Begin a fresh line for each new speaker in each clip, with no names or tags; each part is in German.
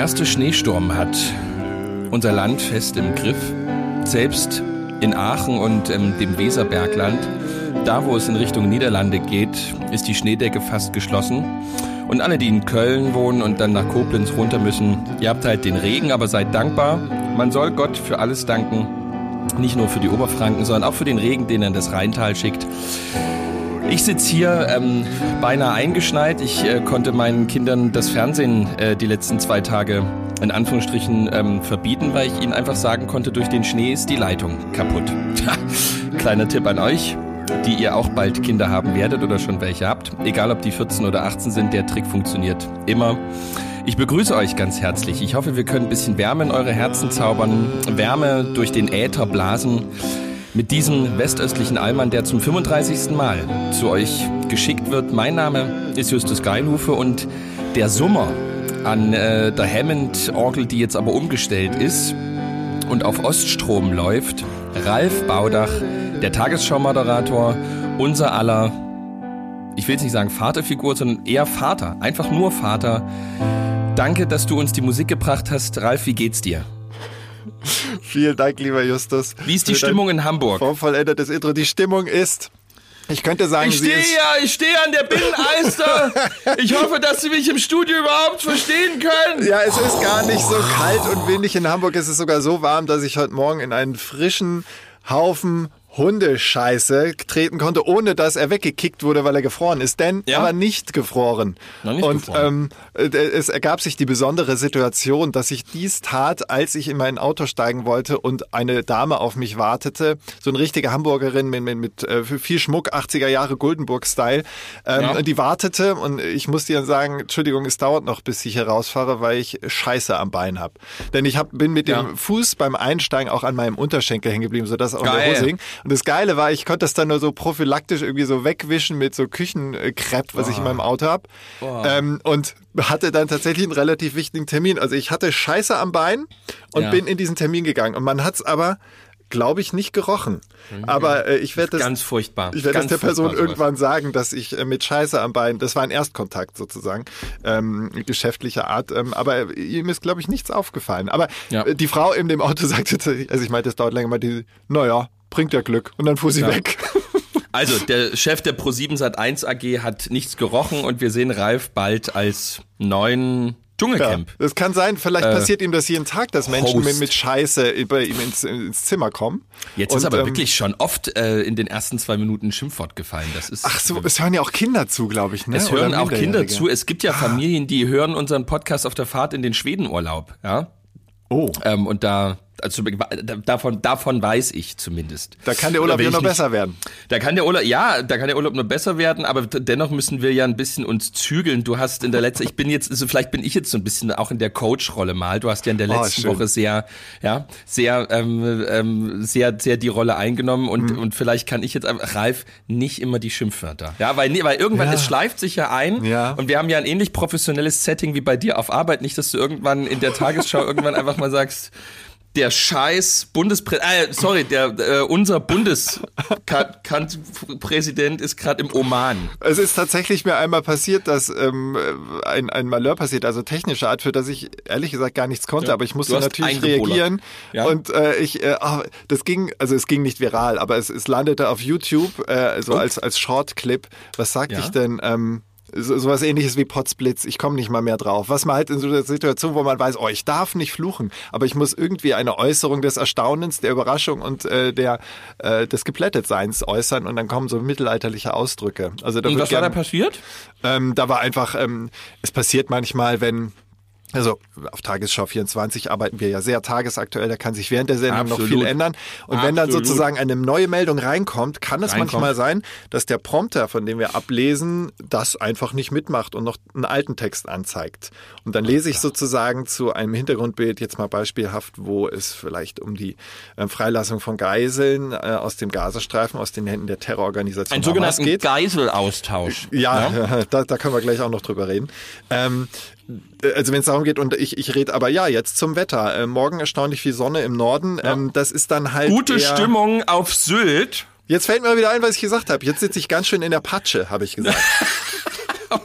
Erste Schneesturm hat unser Land fest im Griff. Selbst in Aachen und ähm, dem Weserbergland, da wo es in Richtung Niederlande geht, ist die Schneedecke fast geschlossen. Und alle, die in Köln wohnen und dann nach Koblenz runter müssen, ihr habt halt den Regen, aber seid dankbar. Man soll Gott für alles danken. Nicht nur für die Oberfranken, sondern auch für den Regen, den er in das Rheintal schickt. Ich sitze hier ähm, beinahe eingeschneit. Ich äh, konnte meinen Kindern das Fernsehen äh, die letzten zwei Tage in Anführungsstrichen ähm, verbieten, weil ich ihnen einfach sagen konnte, durch den Schnee ist die Leitung kaputt. Kleiner Tipp an euch, die ihr auch bald Kinder haben werdet oder schon welche habt. Egal ob die 14 oder 18 sind, der Trick funktioniert immer. Ich begrüße euch ganz herzlich. Ich hoffe, wir können ein bisschen Wärme in eure Herzen zaubern, Wärme durch den Äther blasen mit diesem westöstlichen Allmann, der zum 35. Mal zu euch geschickt wird. Mein Name ist Justus Geilhufe und der Summer an äh, der Hammond-Orgel, die jetzt aber umgestellt ist und auf Oststrom läuft, Ralf Baudach, der Tagesschau-Moderator, unser aller, ich will jetzt nicht sagen Vaterfigur, sondern eher Vater, einfach nur Vater. Danke, dass du uns die Musik gebracht hast. Ralf, wie geht's dir?
Vielen Dank, lieber Justus.
Wie ist die Stimmung in Hamburg?
Vorvollendetes Intro. Die Stimmung ist. Ich könnte sagen,
ich stehe ja, ich stehe an der Binnenalster. ich hoffe, dass Sie mich im Studio überhaupt verstehen können.
Ja, es ist gar nicht so kalt und windig in Hamburg. Es ist sogar so warm, dass ich heute Morgen in einen frischen Haufen Hundescheiße treten konnte, ohne dass er weggekickt wurde, weil er gefroren ist. Denn ja. er war nicht gefroren.
Nicht
und
gefroren.
Ähm, es ergab sich die besondere Situation, dass ich dies tat, als ich in mein Auto steigen wollte und eine Dame auf mich wartete. So eine richtige Hamburgerin mit, mit, mit äh, viel Schmuck, 80er Jahre Goldenburg-Style. Ähm, ja. Und die wartete und ich musste ihr sagen, Entschuldigung, es dauert noch, bis ich hier rausfahre, weil ich Scheiße am Bein habe. Denn ich hab, bin mit ja. dem Fuß beim Einsteigen auch an meinem Unterschenkel hängen geblieben, sodass auch
Geil.
der Hose hing. Und das Geile war, ich konnte das dann nur so prophylaktisch irgendwie so wegwischen mit so Küchenkrepp, was oh. ich in meinem Auto habe. Ähm, und hatte dann tatsächlich einen relativ wichtigen Termin. Also ich hatte Scheiße am Bein und ja. bin in diesen Termin gegangen. Und man hat es aber glaube ich, nicht gerochen. Mhm. Aber äh, ich werde das
ganz furchtbar.
Ich werde das der Person irgendwann sagen, dass ich äh, mit Scheiße am Bein, das war ein Erstkontakt sozusagen, ähm, geschäftlicher Art. Ähm, aber ihm ist, glaube ich, nichts aufgefallen. Aber
ja.
die Frau in dem Auto sagte, also ich meinte, es dauert länger, mal die, naja, bringt ja Glück. Und dann fuhr sie ja. weg.
Also, der Chef der Pro7 Sat1 AG hat nichts gerochen und wir sehen Ralf bald als neuen Dschungelcamp.
Ja, das kann sein, vielleicht äh, passiert ihm das jeden Tag, dass Menschen mit, mit, Scheiße bei ihm ins, ins Zimmer kommen.
Jetzt und, ist aber ähm, wirklich schon oft äh, in den ersten zwei Minuten ein Schimpfwort gefallen. Das ist,
Ach so, es hören ja auch Kinder zu, glaube ich. Ne?
Es hören auch Kinder zu. Es gibt ja Familien, die hören unseren Podcast auf der Fahrt in den Schwedenurlaub. Ja?
Oh.
Ähm, und da also davon, davon weiß ich zumindest.
Da kann der Urlaub ja noch besser werden.
Da kann der Urlaub, ja, da kann der Urlaub noch besser werden, aber dennoch müssen wir ja ein bisschen uns zügeln. Du hast in der letzten, ich bin jetzt, also vielleicht bin ich jetzt so ein bisschen auch in der Coach-Rolle mal. Du hast ja in der oh, letzten oh, Woche sehr, ja, sehr, ähm, ähm, sehr, sehr die Rolle eingenommen und, mhm. und vielleicht kann ich jetzt einfach, Ralf, nicht immer die Schimpfwörter. Ja, weil, weil irgendwann, ja. es schleift sich ja ein
ja.
und wir haben ja ein ähnlich professionelles Setting wie bei dir auf Arbeit. Nicht, dass du irgendwann in der Tagesschau irgendwann einfach mal sagst, der scheiß Bundespräsident, äh, sorry, der äh, unser Bundespräsident ist gerade im Oman.
Es ist tatsächlich mir einmal passiert, dass ähm, ein, ein Malheur passiert, also technische Art, für das ich ehrlich gesagt gar nichts konnte, ja, aber ich musste natürlich reagieren. Ja. Und äh, ich, äh, oh, das ging, also es ging nicht viral, aber es, es landete auf YouTube, äh, so als, als Short-Clip. Was sagte ja. ich denn? Ähm, so, sowas ähnliches wie Potsblitz, ich komme nicht mal mehr drauf. Was man halt in so einer Situation, wo man weiß, oh, ich darf nicht fluchen, aber ich muss irgendwie eine Äußerung des Erstaunens, der Überraschung und äh, der äh, des Geplättetseins äußern und dann kommen so mittelalterliche Ausdrücke.
Also da und was gern, war da passiert?
Ähm, da war einfach, ähm, es passiert manchmal, wenn Also auf Tagesschau 24 arbeiten wir ja sehr tagesaktuell, da kann sich während der Sendung Absolut. noch viel ändern. Und Absolut. wenn dann sozusagen eine neue Meldung reinkommt, kann es reinkommt. manchmal sein, dass der Prompter, von dem wir ablesen, das einfach nicht mitmacht und noch einen alten Text anzeigt. Und dann lese ich sozusagen zu einem Hintergrundbild jetzt mal beispielhaft, wo es vielleicht um die äh, Freilassung von Geiseln äh, aus dem Gazastreifen, aus den Händen der Terrororganisation
Ein sogenannten Geiselaustausch.
Ja, ja? Da, da können wir gleich auch noch drüber reden. Ähm, also wenn es darum geht, und ich, ich rede aber ja jetzt zum Wetter. Äh, morgen erstaunlich viel Sonne im Norden. Ja. Ähm, das ist dann halt.
Gute Stimmung auf Sylt.
Jetzt fällt mir wieder ein, was ich gesagt habe. Jetzt sitze ich ganz schön in der Patsche, habe ich gesagt.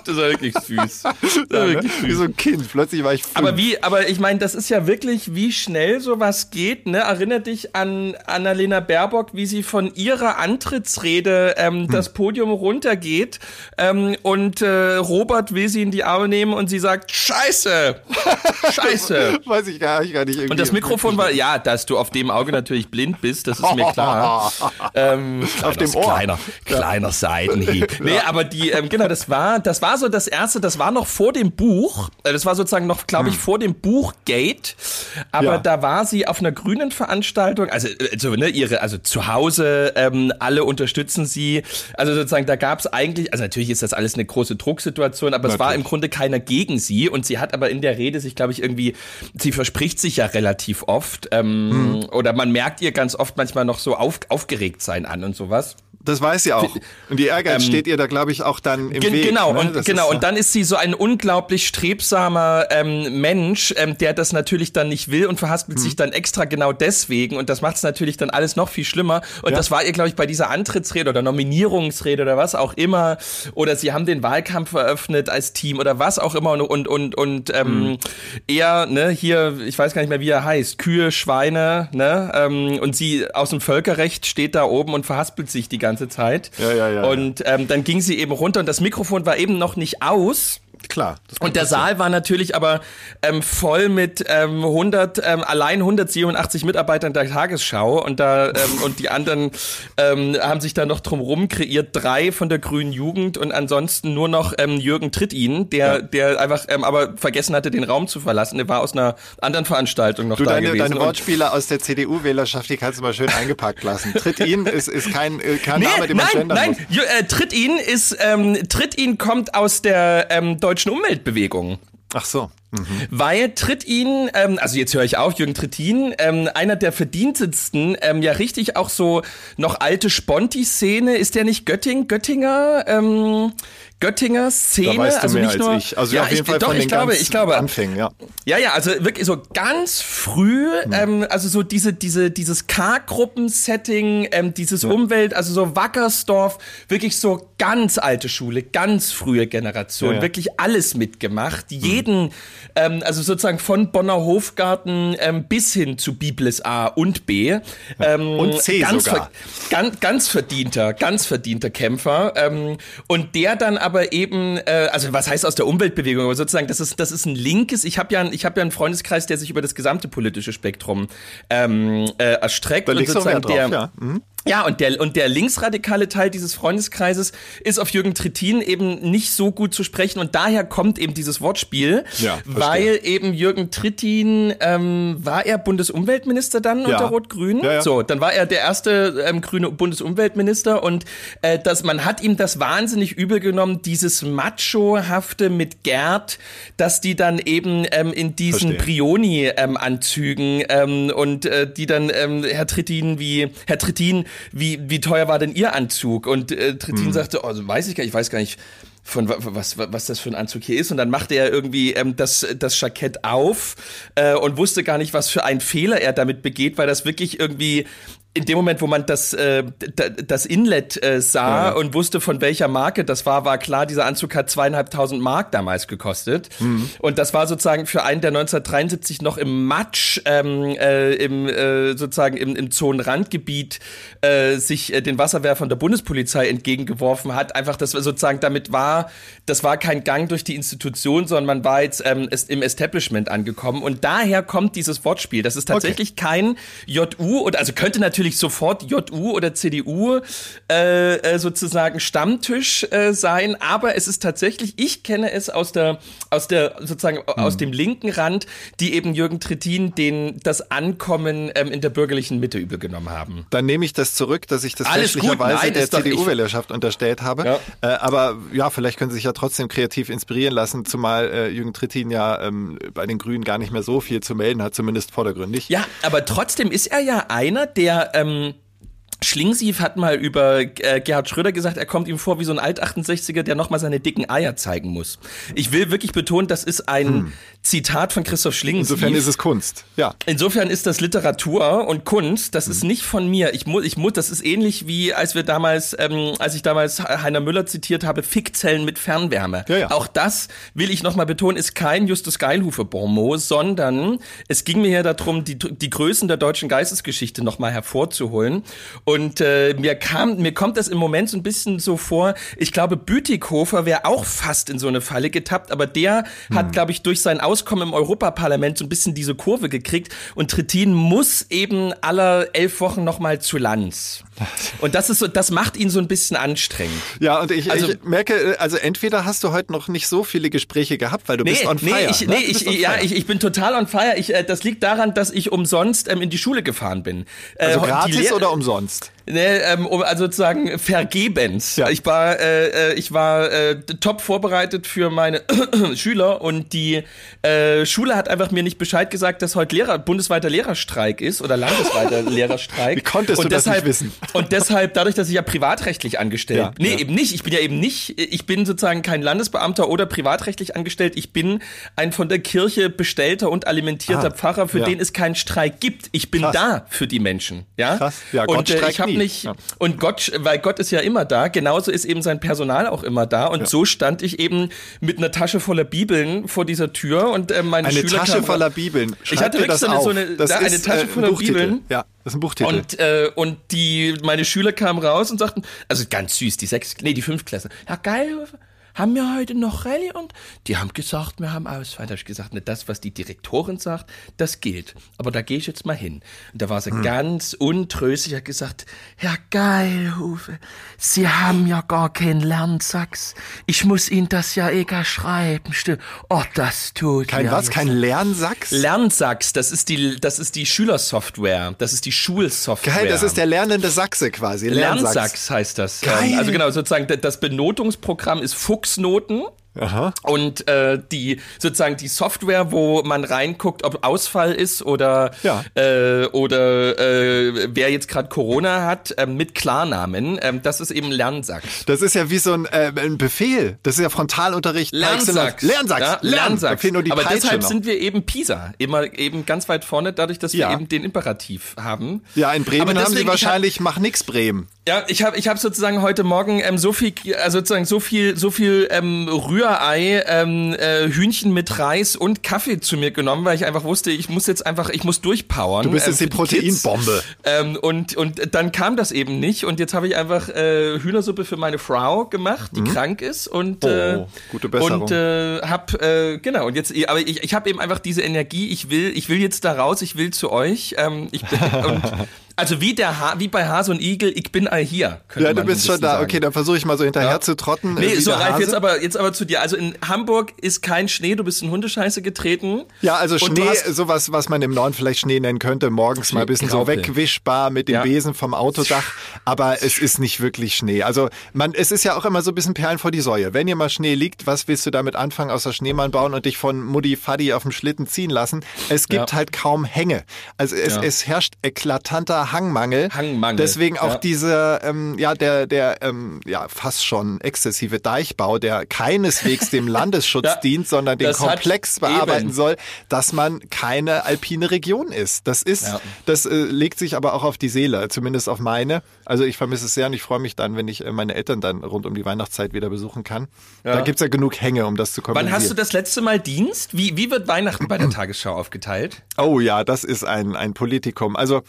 das war wirklich süß. Ja,
ne? wirklich süß. Wie so ein Kind. Plötzlich war ich fünf.
Aber wie, aber ich meine, das ist ja wirklich, wie schnell sowas geht. Ne? Erinnere dich an Annalena Baerbock, wie sie von ihrer Antrittsrede ähm, hm. das Podium runtergeht ähm, und äh, Robert will sie in die Arme nehmen und sie sagt, Scheiße! Scheiße!
Weiß ich gar, ich gar nicht.
Und das Mikrofon war, ja, dass du auf dem Auge natürlich blind bist, das ist mir klar. ähm,
auf dem Ohr.
Kleiner, kleiner Seitenhieb. Nee, aber die, ähm, genau, das war, das das war so das erste, das war noch vor dem Buch. Äh, das war sozusagen noch, glaube ich, hm. vor dem Buch Gate. Aber ja. da war sie auf einer grünen Veranstaltung, also, also ne, ihre, also zu Hause, ähm, alle unterstützen sie. Also sozusagen, da gab es eigentlich, also natürlich ist das alles eine große Drucksituation, aber natürlich. es war im Grunde keiner gegen sie. Und sie hat aber in der Rede sich, glaube ich, irgendwie, sie verspricht sich ja relativ oft. Ähm, hm. Oder man merkt ihr ganz oft manchmal noch so auf, aufgeregt sein an und sowas.
Das weiß sie auch. Und die Ehrgeiz ähm, steht ihr da, glaube ich, auch dann im Weg.
Genau, ne? und, genau. und dann ist sie so ein unglaublich strebsamer ähm, Mensch, ähm, der das natürlich dann nicht will und verhaspelt hm. sich dann extra genau deswegen. Und das macht es natürlich dann alles noch viel schlimmer. Und ja. das war ihr, glaube ich, bei dieser Antrittsrede oder Nominierungsrede oder was auch immer. Oder sie haben den Wahlkampf eröffnet als Team oder was auch immer. Und, und, und, und ähm, hm. er, ne, hier, ich weiß gar nicht mehr, wie er heißt, Kühe, Schweine, ne? Ähm, und sie aus dem Völkerrecht steht da oben und verhaspelt sich die ganze ganze Zeit.
Ja, ja, ja.
Und ähm, dann ging sie eben runter und das Mikrofon war eben noch nicht aus.
Klar.
Und der Saal war natürlich aber ähm, voll mit ähm, 100, ähm, allein 187 Mitarbeitern der Tagesschau und da ähm, und die anderen ähm, haben sich da noch drumherum kreiert, drei von der Grünen Jugend und ansonsten nur noch ähm, Jürgen Trittin, der ja. der einfach ähm, aber vergessen hatte, den Raum zu verlassen. Der war aus einer anderen Veranstaltung noch
du,
da
deine,
gewesen.
Deine Wortspiele aus der CDU-Wählerschaft, die kannst du mal schön eingepackt lassen. Trittin ist, ist kein, äh, kein nee, Name, den man
nein, nein, muss. Äh, Trittin ist ähm, Trittin kommt aus der ähm, deutschen Umweltbewegung.
Ach so.
Mhm. Weil Trittin, ähm, also jetzt höre ich auf, Jürgen Trittin, ähm, einer der verdientetsten, ähm, ja richtig auch so noch alte Sponti-Szene, ist der nicht Götting, Göttinger? Ähm, Göttinger Szene,
da weißt
du also
mehr
nicht nur,
als ich. Also
ja,
auf jeden
ich,
Fall
doch,
von
ich glaube, ich glaube,
Anfängen, ja.
Ja, ja, also wirklich so ganz früh, hm. ähm, also so diese, diese, dieses K-Gruppen-Setting, ähm, dieses ja. Umwelt, also so Wackersdorf, wirklich so ganz alte Schule, ganz frühe Generation, ja, ja. wirklich alles mitgemacht, hm. jeden, ähm, also sozusagen von Bonner Hofgarten ähm, bis hin zu Biblis A und B.
Ähm, und C
ganz
sogar.
ganz, ganz verdienter, ganz verdienter Kämpfer. Ähm, und der dann aber eben, äh, also was heißt aus der Umweltbewegung, aber sozusagen, das ist, das ist ein linkes, ich habe ja, ich hab ja einen Freundeskreis, der sich über das gesamte politische Spektrum ähm, äh, erstreckt.
Da und sozusagen drauf, der,
ja. Mhm. Ja, und der, und der linksradikale Teil dieses Freundeskreises ist auf Jürgen Trittin eben nicht so gut zu sprechen und daher kommt eben dieses Wortspiel, ja, weil eben Jürgen Trittin, ähm, war er Bundesumweltminister dann ja. unter Rot-Grün? Ja. So, dann war er der erste ähm, grüne Bundesumweltminister und äh, das, man hat ihm das wahnsinnig übel genommen, dieses Macho-hafte mit Gerd, dass die dann eben ähm, in diesen Brioni-Anzügen ähm, ähm, und äh, die dann ähm, Herr Trittin wie, Herr Trittin wie, wie teuer war denn Ihr Anzug? Und äh, Trittin hm. sagte, oh, also weiß ich gar nicht, ich weiß gar nicht, von was, was das für ein Anzug hier ist. Und dann machte er irgendwie ähm, das, das Jackett auf äh, und wusste gar nicht, was für einen Fehler er damit begeht, weil das wirklich irgendwie in dem Moment, wo man das, äh, das Inlet äh, sah ja. und wusste, von welcher Marke das war, war klar, dieser Anzug hat zweieinhalbtausend Mark damals gekostet. Mhm. Und das war sozusagen für einen, der 1973 noch im Matsch, ähm, äh, im, äh, sozusagen im, im Zonenrandgebiet äh, sich äh, den Wasserwerfern der Bundespolizei entgegengeworfen hat. Einfach, das sozusagen damit war, das war kein Gang durch die Institution, sondern man war jetzt ähm, im Establishment angekommen. Und daher kommt dieses Wortspiel. Das ist tatsächlich okay. kein JU, und also könnte natürlich natürlich sofort JU oder CDU äh, äh, sozusagen Stammtisch äh, sein, aber es ist tatsächlich, ich kenne es aus der, aus der sozusagen hm. aus dem linken Rand, die eben Jürgen Trittin den das Ankommen ähm, in der bürgerlichen Mitte übel genommen haben.
Dann nehme ich das zurück, dass ich das fälschlicherweise der CDU-Wählerschaft unterstellt habe. Ja. Äh, aber ja, vielleicht können Sie sich ja trotzdem kreativ inspirieren lassen, zumal äh, Jürgen Trittin ja ähm, bei den Grünen gar nicht mehr so viel zu melden hat, zumindest vordergründig.
Ja, aber trotzdem ist er ja einer, der ähm, Schlingsief hat mal über äh, Gerhard Schröder gesagt, er kommt ihm vor wie so ein Alt-68er, der nochmal seine dicken Eier zeigen muss. Ich will wirklich betonen, das ist ein hm. Zitat von Christoph Schlingsief.
Insofern ist es Kunst, ja.
Insofern ist das Literatur und Kunst, das hm. ist nicht von mir. Ich muss, ich muss, das ist ähnlich wie, als wir damals, ähm, als ich damals Heiner Müller zitiert habe, Fickzellen mit Fernwärme. Ja, ja. Auch das, will ich nochmal betonen, ist kein Justus Geilhufe-Bonmot, sondern es ging mir ja darum, die, die Größen der deutschen Geistesgeschichte nochmal hervorzuholen. Und äh, mir kam, mir kommt das im Moment so ein bisschen so vor. Ich glaube, Bütikofer wäre auch fast in so eine Falle getappt, aber der hm. hat, glaube ich, durch sein Auskommen im Europaparlament so ein bisschen diese Kurve gekriegt. Und Trittin muss eben alle elf Wochen nochmal zu Lanz. Und das ist so, das macht ihn so ein bisschen anstrengend.
Ja, und ich, also, ich merke, also entweder hast du heute noch nicht so viele Gespräche gehabt, weil du nee, bist on fire.
Nee, ich,
ne?
nee, ich, ja, ich, ich bin total on fire. Ich, äh, das liegt daran, dass ich umsonst ähm, in die Schule gefahren bin.
Äh, also gratis oder umsonst? podcast.
Ne, ähm, also sozusagen vergebens. Ja. Ich war, äh, äh, ich war äh, top vorbereitet für meine Schüler und die äh, Schule hat einfach mir nicht Bescheid gesagt, dass heute Lehrer, bundesweiter Lehrerstreik ist oder landesweiter Lehrerstreik.
Wie konntest
und
du deshalb, das nicht wissen?
Und deshalb, dadurch, dass ich ja privatrechtlich angestellt, ja, nee, ja. eben nicht. Ich bin ja eben nicht, ich bin sozusagen kein Landesbeamter oder privatrechtlich angestellt. Ich bin ein von der Kirche bestellter und alimentierter ah, Pfarrer, für ja. den es keinen Streik gibt. Ich bin Krass. da für die Menschen. Ja. Krass. Ja, Gott und äh, ich habe nicht, ja. und Gott, weil Gott ist ja immer da, genauso ist eben sein Personal auch immer da. Und ja. so stand ich eben mit einer Tasche voller Bibeln vor dieser Tür und äh, meine
eine
Schüler
Tasche voller Bibeln.
Schreib ich hatte wirklich so eine, so eine, da, eine Tasche äh, voller Bibeln.
Ja. Das ist ein Buchtitel.
Und, äh, und die, meine Schüler kamen raus und sagten, also ganz süß, die sechs, nee, die fünf Klasse. Ja, geil, haben wir heute noch Rallye? Und die haben gesagt, wir haben Ausfall. Da habe ich gesagt, ne, das, was die Direktorin sagt, das gilt. Aber da gehe ich jetzt mal hin. Und da war sie hm. ganz untröstlich, hat gesagt, Herr Geilhufe, Sie haben ja gar keinen Lernsachs. Ich muss Ihnen das ja egal schreiben. Oh, das tut
Kein was? Kein Lernsachs?
Lernsachs, das ist die, das ist die Schülersoftware. Das ist die Schulsoftware.
Geil, das ist der lernende Sachse quasi.
Lernsachs, Lernsachs heißt das. Geil. Also genau, sozusagen, das Benotungsprogramm ist Fuchs Fuchsnoten. Aha. Und äh, die sozusagen die Software, wo man reinguckt, ob Ausfall ist oder ja. äh, oder äh, wer jetzt gerade Corona hat, äh, mit Klarnamen, äh, das ist eben Lernsack.
Das ist ja wie so ein, äh, ein Befehl. Das ist ja Frontalunterricht.
Lernsack.
Lernsack. Ja,
Lernsack. Aber Peitsche deshalb noch. sind wir eben Pisa, immer eben ganz weit vorne, dadurch, dass ja. wir eben den Imperativ haben.
Ja, in Bremen haben sie wahrscheinlich mach nix Bremen.
Ja, ich habe ich hab sozusagen heute Morgen ähm, so viel, also sozusagen so viel, so viel ähm, Rührei, ähm, äh, Hühnchen mit Reis und Kaffee zu mir genommen, weil ich einfach wusste, ich muss jetzt einfach, ich muss durchpowern.
Du bist jetzt ähm, die Proteinbombe.
Ähm, und und dann kam das eben nicht und jetzt habe ich einfach äh, Hühnersuppe für meine Frau gemacht, die mhm. krank ist und oh,
äh, gute Besserung.
und äh, hab äh, genau und jetzt, aber ich, ich habe eben einfach diese Energie. Ich will, ich will jetzt da raus, ich will zu euch. Ähm, ich und Also wie der ha wie bei Hase und Igel, ich bin all hier.
Ja, du bist schon da. Sagen. Okay, dann versuche ich mal so hinterher ja. zu trotten.
Nee, so Ralf, jetzt aber jetzt aber zu dir. Also in Hamburg ist kein Schnee, du bist in Hundescheiße getreten.
Ja, also Schnee, sowas, was man im Norden vielleicht Schnee nennen könnte, morgens Schnee, mal ein bisschen Graupel. so wegwischbar mit dem ja. Besen vom Autodach, aber es ist nicht wirklich Schnee. Also man, es ist ja auch immer so ein bisschen Perlen vor die Säue. Wenn hier mal Schnee liegt, was willst du damit anfangen, außer Schneemann bauen und dich von Mutti Faddy auf dem Schlitten ziehen lassen? Es gibt ja. halt kaum Hänge. Also es, es herrscht eklatanter Hangmangel.
Hang Hangmangel.
Deswegen auch ja. diese, ähm, ja, der, der, ähm, ja, fast schon exzessive Deichbau, der keineswegs dem Landesschutz ja, dient, sondern den Komplex bearbeiten eben. soll, dass man keine alpine Region ist. Das ist, ja. das äh, legt sich aber auch auf die Seele, zumindest auf meine. Also ich vermisse es sehr und ich freue mich dann, wenn ich äh, meine Eltern dann rund um die Weihnachtszeit wieder besuchen kann. Da gibt's ja genug Hänge, um das zu kompensieren.
Wann hast du das letzte Mal Dienst? Wie, wie wird Weihnachten bei der Tagesschau aufgeteilt?
Oh ja, das ist ein, ein Politikum. Also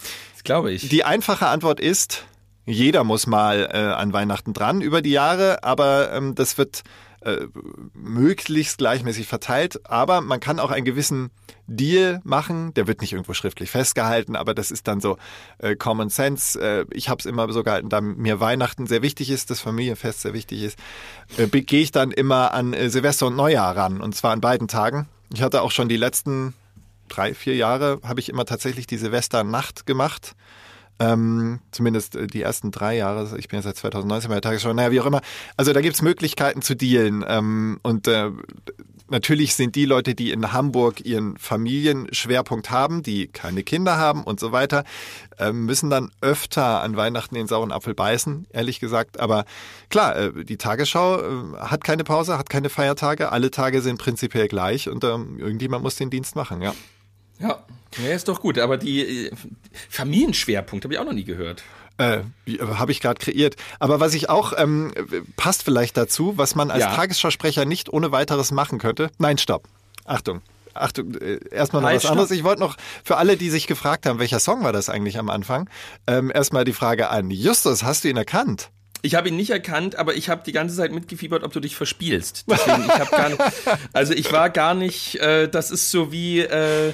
glaube ich.
Die einfache Antwort ist Jeder muss mal äh, an Weihnachten dran über die Jahre, aber ähm, das wird äh, möglichst gleichmäßig verteilt. Aber man kann auch einen gewissen Deal machen. Der wird nicht irgendwo schriftlich festgehalten, aber das ist dann so äh, Common Sense. Äh, ich habe es immer so gehalten, da mir Weihnachten sehr wichtig ist, das Familienfest sehr wichtig ist, äh, gehe ich dann immer an äh, Silvester und Neujahr ran. Und zwar an beiden Tagen. Ich hatte auch schon die letzten drei, vier Jahre, habe ich immer tatsächlich die Silvesternacht gemacht. Ähm, zumindest äh, die ersten drei Jahre. Ich bin ja seit 2019 bei der Tagesschau. Naja, wie auch immer. Also da gibt's Möglichkeiten zu dealen. Ähm, und äh, natürlich sind die Leute, die in Hamburg ihren Familienschwerpunkt haben, die keine Kinder haben und so weiter, äh, müssen dann öfter an Weihnachten den sauren Apfel beißen, ehrlich gesagt. Aber klar, äh, die Tagesschau äh, hat keine Pause, hat keine Feiertage. Alle Tage sind prinzipiell gleich und ähm, irgendjemand muss den Dienst machen, ja.
Ja, ja ist doch gut. Aber die äh, Familienschwerpunkt habe ich auch noch nie gehört.
Äh, habe ich gerade kreiert. Aber was ich auch, ähm, passt vielleicht dazu, was man als ja. Tagesschausprecher nicht ohne weiteres machen könnte. Nein, stopp. Achtung. Achtung, äh, erstmal noch halt, was anderes. Ich wollte noch für alle, die sich gefragt haben, welcher Song war das eigentlich am Anfang, ähm, erstmal die Frage an Justus, hast du ihn erkannt?
Ich habe ihn nicht erkannt, aber ich habe die ganze Zeit mitgefiebert, ob du dich verspielst. Deswegen, ich habe gar nicht, also ich war gar nicht, äh, das ist so wie, äh,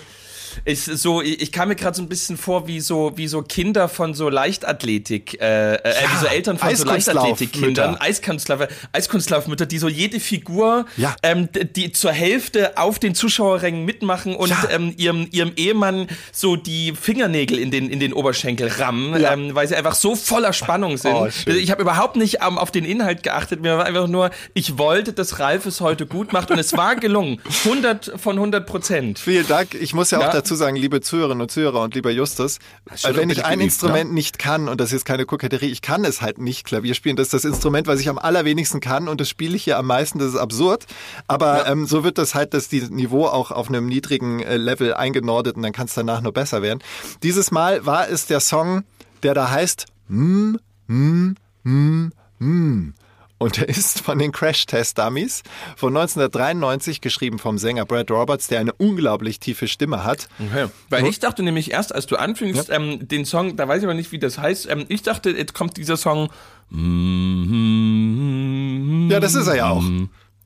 ist so, ich kam mir gerade so ein bisschen vor wie so, wie so Kinder von so Leichtathletik, äh, äh, ja, wie so Eltern von so Leichtathletikkindern, Eiskunstlauf, Eiskunstlaufmütter, die so jede Figur, ja. ähm, die zur Hälfte auf den Zuschauerrängen mitmachen und ja. ähm, ihrem, ihrem Ehemann so die Fingernägel in den, in den Oberschenkel rammen, ähm, weil sie einfach so voller Spannung sind. Oh, ich habe überhaupt nicht um, auf den Inhalt geachtet, mir war einfach nur, ich wollte, dass Ralf es heute gut macht und es war gelungen. 100 von 100 Prozent.
Vielen Dank. Ich muss ja auch dazu sagen, liebe Zuhörerinnen und Zuhörer und lieber Justus, wenn ich ein geliebt, Instrument ne? nicht kann, und das ist keine Koketterie, ich kann es halt nicht Klavier spielen. Das ist das Instrument, was ich am allerwenigsten kann und das spiele ich hier am meisten, das ist absurd. Aber ja. ähm, so wird das halt, dass die Niveau auch auf einem niedrigen äh, Level eingenordet und dann kann es danach nur besser werden. Dieses Mal war es der Song, der da heißt Mm, mm, mm, mm. Und er ist von den Crash Test Dummies von 1993 geschrieben vom Sänger Brad Roberts, der eine unglaublich tiefe Stimme hat.
Okay. Weil ich dachte nämlich erst, als du anfingst, ja. ähm, den Song, da weiß ich aber nicht, wie das heißt, ähm, ich dachte, jetzt kommt dieser Song.
Ja, das ist er ja auch.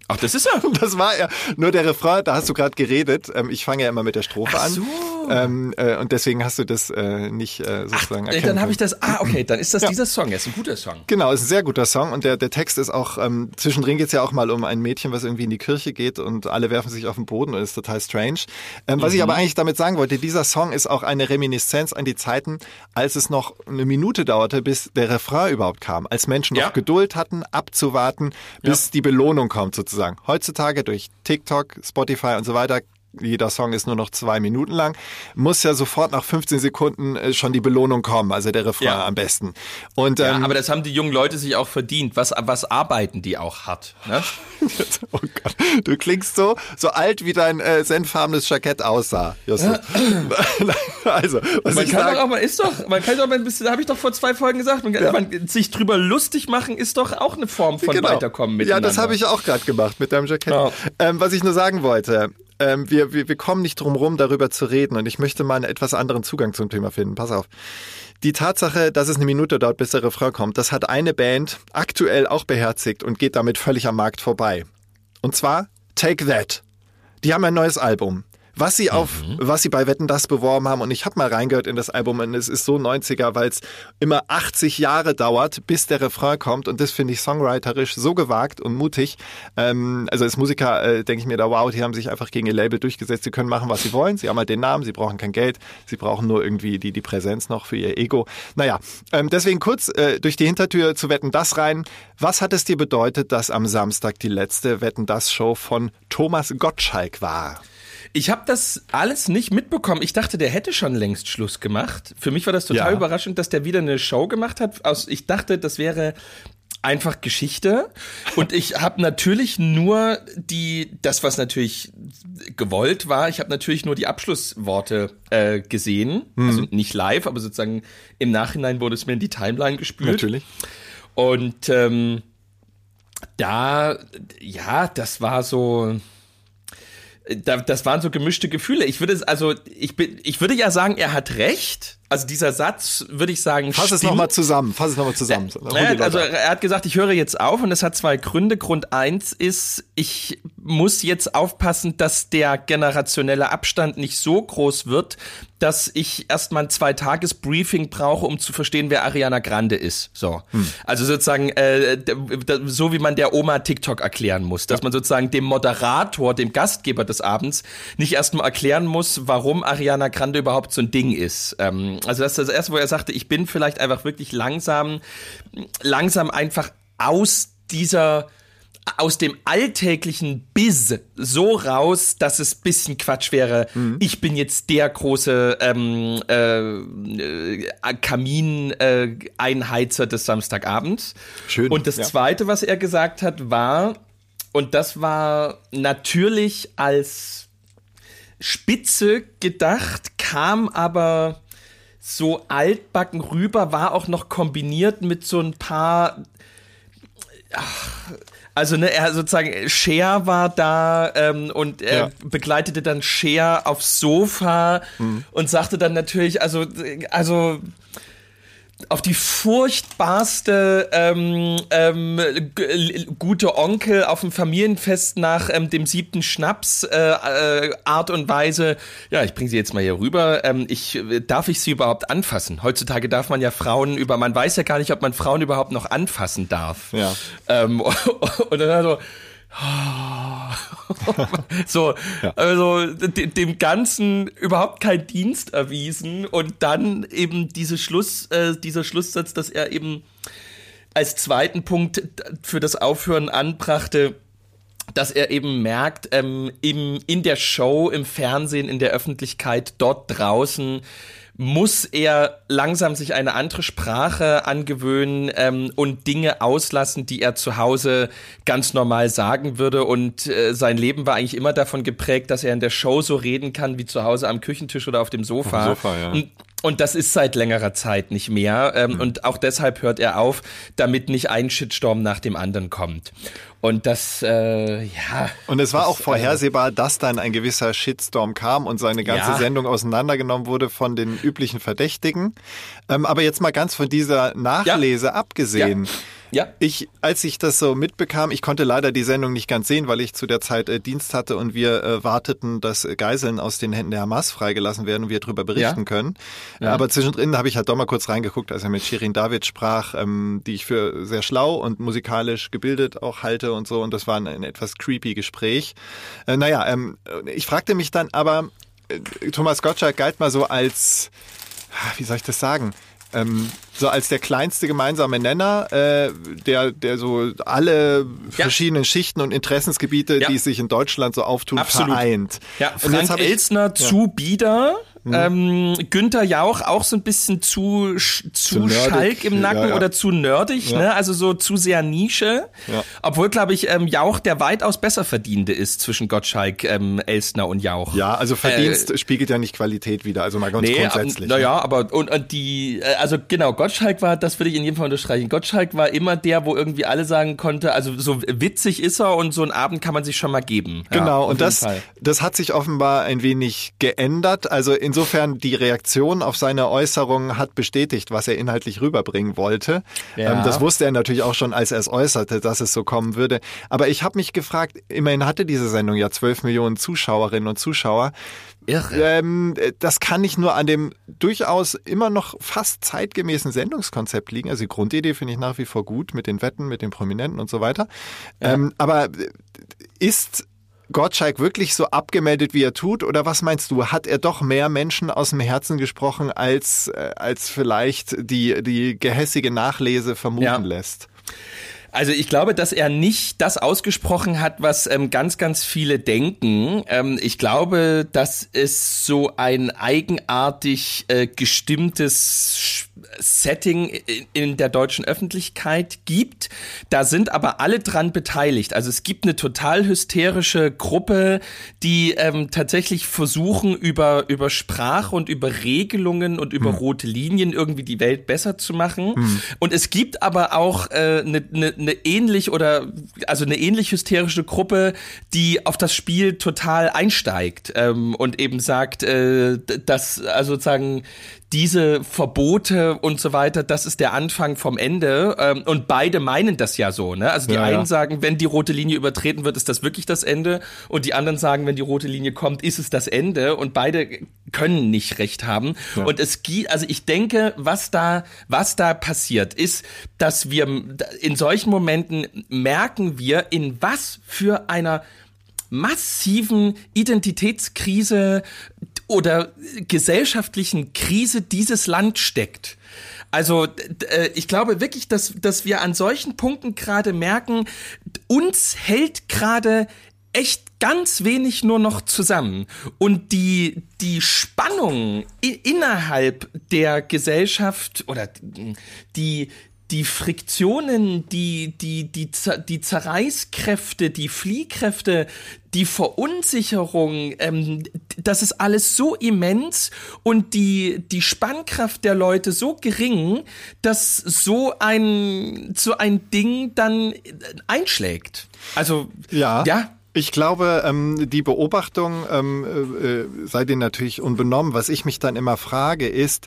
Ach, das ist er.
Das war er. Nur der Refrain, da hast du gerade geredet. Ähm, ich fange ja immer mit der Strophe Ach so. an. Ähm, äh, und deswegen hast du das äh, nicht äh, sozusagen
Ach, erkennen Dann habe ich das. Ah, okay, dann ist das ja. dieser Song. Er ist ein guter Song.
Genau, ist ein sehr guter Song. Und der, der Text ist auch, ähm, zwischendrin geht es ja auch mal um ein Mädchen, was irgendwie in die Kirche geht und alle werfen sich auf den Boden und ist total strange. Ähm, was mhm. ich aber eigentlich damit sagen wollte, dieser Song ist auch eine Reminiszenz an die Zeiten, als es noch eine Minute dauerte, bis der Refrain überhaupt kam. Als Menschen ja. noch Geduld hatten, abzuwarten, bis ja. die Belohnung kommt sozusagen. Heutzutage durch TikTok, Spotify und so weiter jeder Song ist nur noch zwei Minuten lang, muss ja sofort nach 15 Sekunden äh, schon die Belohnung kommen, also der Refrain ja. am besten.
Und, ähm, ja, aber das haben die jungen Leute sich auch verdient. Was, was arbeiten die auch hart? Ne?
oh Gott, du klingst so, so alt, wie dein äh, senffarbenes Jackett aussah, Justus.
also, was man ich kann sag, doch auch mal, ist doch, man kann doch mal ein bisschen, habe ich doch vor zwei Folgen gesagt, man, kann, ja. man, sich drüber lustig machen ist doch auch eine Form von genau. Weiterkommen
Ja, das habe ich auch gerade gemacht mit deinem Jackett. Ja. Ähm, was ich nur sagen wollte, ähm, wir, wir, wir kommen nicht drum rum, darüber zu reden und ich möchte mal einen etwas anderen Zugang zum Thema finden. Pass auf. Die Tatsache, dass es eine Minute dauert, bis der Refrain kommt, das hat eine Band aktuell auch beherzigt und geht damit völlig am Markt vorbei. Und zwar Take That. Die haben ein neues Album was sie auf, mhm. was sie bei Wetten das beworben haben. Und ich habe mal reingehört in das Album und es ist so 90er, weil es immer 80 Jahre dauert, bis der Refrain kommt. Und das finde ich songwriterisch so gewagt und mutig. Ähm, also als Musiker äh, denke ich mir da, wow, die haben sich einfach gegen ihr Label durchgesetzt. Sie können machen, was sie wollen. Sie haben halt den Namen, sie brauchen kein Geld, sie brauchen nur irgendwie die, die Präsenz noch für ihr Ego. Naja, ähm, deswegen kurz äh, durch die Hintertür zu Wetten das rein. Was hat es dir bedeutet, dass am Samstag die letzte Wetten das Show von Thomas Gottschalk war?
Ich habe das alles nicht mitbekommen. Ich dachte, der hätte schon längst Schluss gemacht. Für mich war das total ja. überraschend, dass der wieder eine Show gemacht hat. ich dachte, das wäre einfach Geschichte und ich habe natürlich nur die das was natürlich gewollt war ich habe natürlich nur die Abschlussworte äh, gesehen mhm. also nicht live aber sozusagen im Nachhinein wurde es mir in die Timeline gespült
natürlich
und ähm, da ja das war so das waren so gemischte Gefühle. Ich würde also, ich bin, ich würde ja sagen, er hat recht. Also dieser Satz, würde ich sagen,
Fass stimmt. es nochmal zusammen, fass es nochmal zusammen.
Ja, also er hat gesagt, ich höre jetzt auf und es hat zwei Gründe. Grund eins ist, ich muss jetzt aufpassen, dass der generationelle Abstand nicht so groß wird, dass ich erstmal ein Zwei-Tages-Briefing brauche, um zu verstehen, wer Ariana Grande ist. So. Hm. Also sozusagen, äh, so wie man der Oma TikTok erklären muss, dass man sozusagen dem Moderator, dem Gastgeber des Abends nicht erstmal erklären muss, warum Ariana Grande überhaupt so ein Ding ist. Ähm, also das ist das erste, wo er sagte, ich bin vielleicht einfach wirklich langsam, langsam einfach aus dieser aus dem alltäglichen Biz so raus, dass es bisschen Quatsch wäre. Mhm. Ich bin jetzt der große ähm, äh, äh, Kamin-Einheizer äh, des Samstagabends. Schön. Und das ja. Zweite, was er gesagt hat, war, und das war natürlich als Spitze gedacht, kam aber so altbacken rüber, war auch noch kombiniert mit so ein paar. Ach, also ne, er sozusagen Cher war da ähm, und er ja. begleitete dann Cher aufs Sofa mhm. und sagte dann natürlich, also also auf die furchtbarste ähm, ähm, gute Onkel auf dem Familienfest nach ähm, dem siebten Schnaps äh, äh, Art und Weise. Ja, ich bringe sie jetzt mal hier rüber. Ähm, ich darf ich sie überhaupt anfassen? Heutzutage darf man ja Frauen über, man weiß ja gar nicht, ob man Frauen überhaupt noch anfassen darf. Ja. Ähm, und dann so, so, ja. also dem Ganzen überhaupt kein Dienst erwiesen und dann eben diese Schluss, äh, dieser Schlusssatz, dass er eben als zweiten Punkt für das Aufhören anbrachte, dass er eben merkt, ähm, im, in der Show, im Fernsehen, in der Öffentlichkeit, dort draußen, muss er langsam sich eine andere Sprache angewöhnen ähm, und Dinge auslassen, die er zu Hause ganz normal sagen würde. Und äh, sein Leben war eigentlich immer davon geprägt, dass er in der Show so reden kann wie zu Hause am Küchentisch oder auf dem Sofa. Auf dem Sofa ja. Und und das ist seit längerer Zeit nicht mehr. Ähm, mhm. Und auch deshalb hört er auf, damit nicht ein Shitstorm nach dem anderen kommt. Und das, äh, ja.
Und es war das, auch vorhersehbar, dass dann ein gewisser Shitstorm kam und seine ganze ja. Sendung auseinandergenommen wurde von den üblichen Verdächtigen. Ähm, aber jetzt mal ganz von dieser Nachlese ja. abgesehen. Ja. Ja. Ich, als ich das so mitbekam, ich konnte leider die Sendung nicht ganz sehen, weil ich zu der Zeit äh, Dienst hatte und wir äh, warteten, dass Geiseln aus den Händen der Hamas freigelassen werden und wir darüber berichten ja. können. Ja. Aber zwischendrin habe ich halt doch mal kurz reingeguckt, als er mit Shirin David sprach, ähm, die ich für sehr schlau und musikalisch gebildet auch halte und so. Und das war ein, ein etwas creepy Gespräch. Äh, naja, ähm, ich fragte mich dann aber, äh, Thomas Gottschalk galt mal so als, ah, wie soll ich das sagen? Ähm, so als der kleinste gemeinsame Nenner, äh, der, der so alle ja. verschiedenen Schichten und Interessensgebiete, ja. die sich in Deutschland so auftun, Absolut. vereint.
Ja, Frank Elsner ich, zu. Bieder Mhm. Ähm, Günther Jauch auch so ein bisschen zu, zu, zu Schalk im Nacken ja, ja. oder zu nerdig, ja. ne? also so zu sehr Nische. Obwohl, glaube ich, ähm, Jauch der weitaus besser verdiente ist zwischen Gottschalk, ähm, Elstner und Jauch.
Ja, also Verdienst äh, spiegelt ja nicht Qualität wieder, also mal ganz nee, grundsätzlich.
Naja, ne? aber und, und die, äh, also genau, Gottschalk war, das würde ich in jedem Fall unterstreichen. Gottschalk war immer der, wo irgendwie alle sagen konnte, also so witzig ist er und so einen Abend kann man sich schon mal geben.
Genau, und das, das hat sich offenbar ein wenig geändert. Also in insofern die Reaktion auf seine Äußerungen hat bestätigt, was er inhaltlich rüberbringen wollte. Ja. Ähm, das wusste er natürlich auch schon, als er es äußerte, dass es so kommen würde. Aber ich habe mich gefragt, immerhin hatte diese Sendung ja 12 Millionen Zuschauerinnen und Zuschauer. Irre. Ähm, das kann nicht nur an dem durchaus immer noch fast zeitgemäßen Sendungskonzept liegen. Also die Grundidee finde ich nach wie vor gut mit den Wetten, mit den Prominenten und so weiter. Ja. Ähm, aber ist Gottschalk wirklich so abgemeldet, wie er tut? Oder was meinst du? Hat er doch mehr Menschen aus dem Herzen gesprochen, als, äh, als vielleicht die, die gehässige Nachlese vermuten ja. lässt?
Also ich glaube, dass er nicht das ausgesprochen hat, was ähm, ganz, ganz viele denken. Ähm, ich glaube, dass es so ein eigenartig äh, gestimmtes Setting in der deutschen Öffentlichkeit gibt. Da sind aber alle dran beteiligt. Also es gibt eine total hysterische Gruppe, die ähm, tatsächlich versuchen, über, über Sprache und über Regelungen und über hm. rote Linien irgendwie die Welt besser zu machen. Hm. Und es gibt aber auch eine äh, ne, ne, eine ähnlich oder also eine ähnlich hysterische Gruppe, die auf das Spiel total einsteigt ähm, und eben sagt, äh, dass also sozusagen diese Verbote und so weiter, das ist der Anfang vom Ende. Ähm, und beide meinen das ja so. Ne? Also die ja, einen ja. sagen, wenn die rote Linie übertreten wird, ist das wirklich das Ende. Und die anderen sagen, wenn die rote Linie kommt, ist es das Ende. Und beide können nicht recht haben. Ja. Und es geht, also ich denke, was da, was da passiert, ist, dass wir in solchen Momenten merken wir, in was für einer massiven Identitätskrise oder gesellschaftlichen Krise dieses Land steckt. Also äh, ich glaube wirklich, dass, dass wir an solchen Punkten gerade merken, uns hält gerade echt ganz wenig nur noch zusammen. Und die, die Spannung innerhalb der Gesellschaft oder die, die Friktionen, die, die, die, die Zerreißkräfte, die Fliehkräfte, die Verunsicherung, ähm, das ist alles so immens und die, die Spannkraft der Leute so gering, dass so ein, so ein Ding dann einschlägt. Also,
ja. ja. Ich glaube, ähm, die Beobachtung ähm, äh, äh, sei dir natürlich unbenommen. Was ich mich dann immer frage, ist,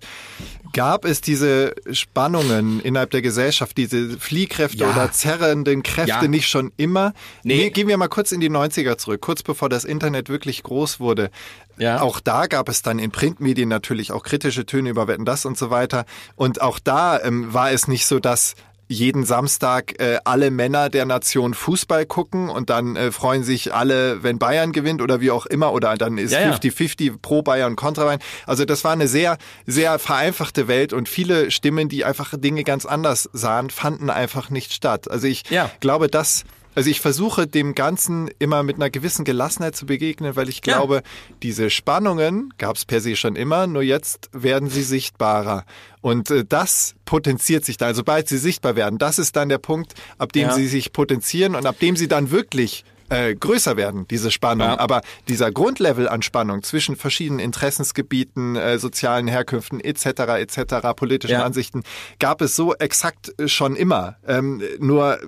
gab es diese Spannungen innerhalb der Gesellschaft, diese Fliehkräfte ja. oder zerrenden Kräfte ja. nicht schon immer? Nee. nee. Gehen wir mal kurz in die 90er zurück, kurz bevor das Internet wirklich groß wurde. Ja. Auch da gab es dann in Printmedien natürlich auch kritische Töne über Wetten das und so weiter. Und auch da ähm, war es nicht so, dass jeden Samstag äh, alle Männer der Nation Fußball gucken und dann äh, freuen sich alle, wenn Bayern gewinnt oder wie auch immer oder dann ist 50-50 ja, ja. pro Bayern kontra Bayern. Also das war eine sehr, sehr vereinfachte Welt und viele Stimmen, die einfach Dinge ganz anders sahen, fanden einfach nicht statt. Also ich ja. glaube, dass also ich versuche dem Ganzen immer mit einer gewissen Gelassenheit zu begegnen, weil ich glaube, ja. diese Spannungen gab es per se schon immer, nur jetzt werden sie sichtbarer. Und äh, das potenziert sich dann. Also sobald sie sichtbar werden, das ist dann der Punkt, ab dem ja. sie sich potenzieren und ab dem sie dann wirklich äh, größer werden, diese Spannung. Ja. Aber dieser Grundlevel an Spannung zwischen verschiedenen Interessensgebieten, äh, sozialen Herkünften etc. etc. politischen ja. Ansichten gab es so exakt schon immer. Ähm, nur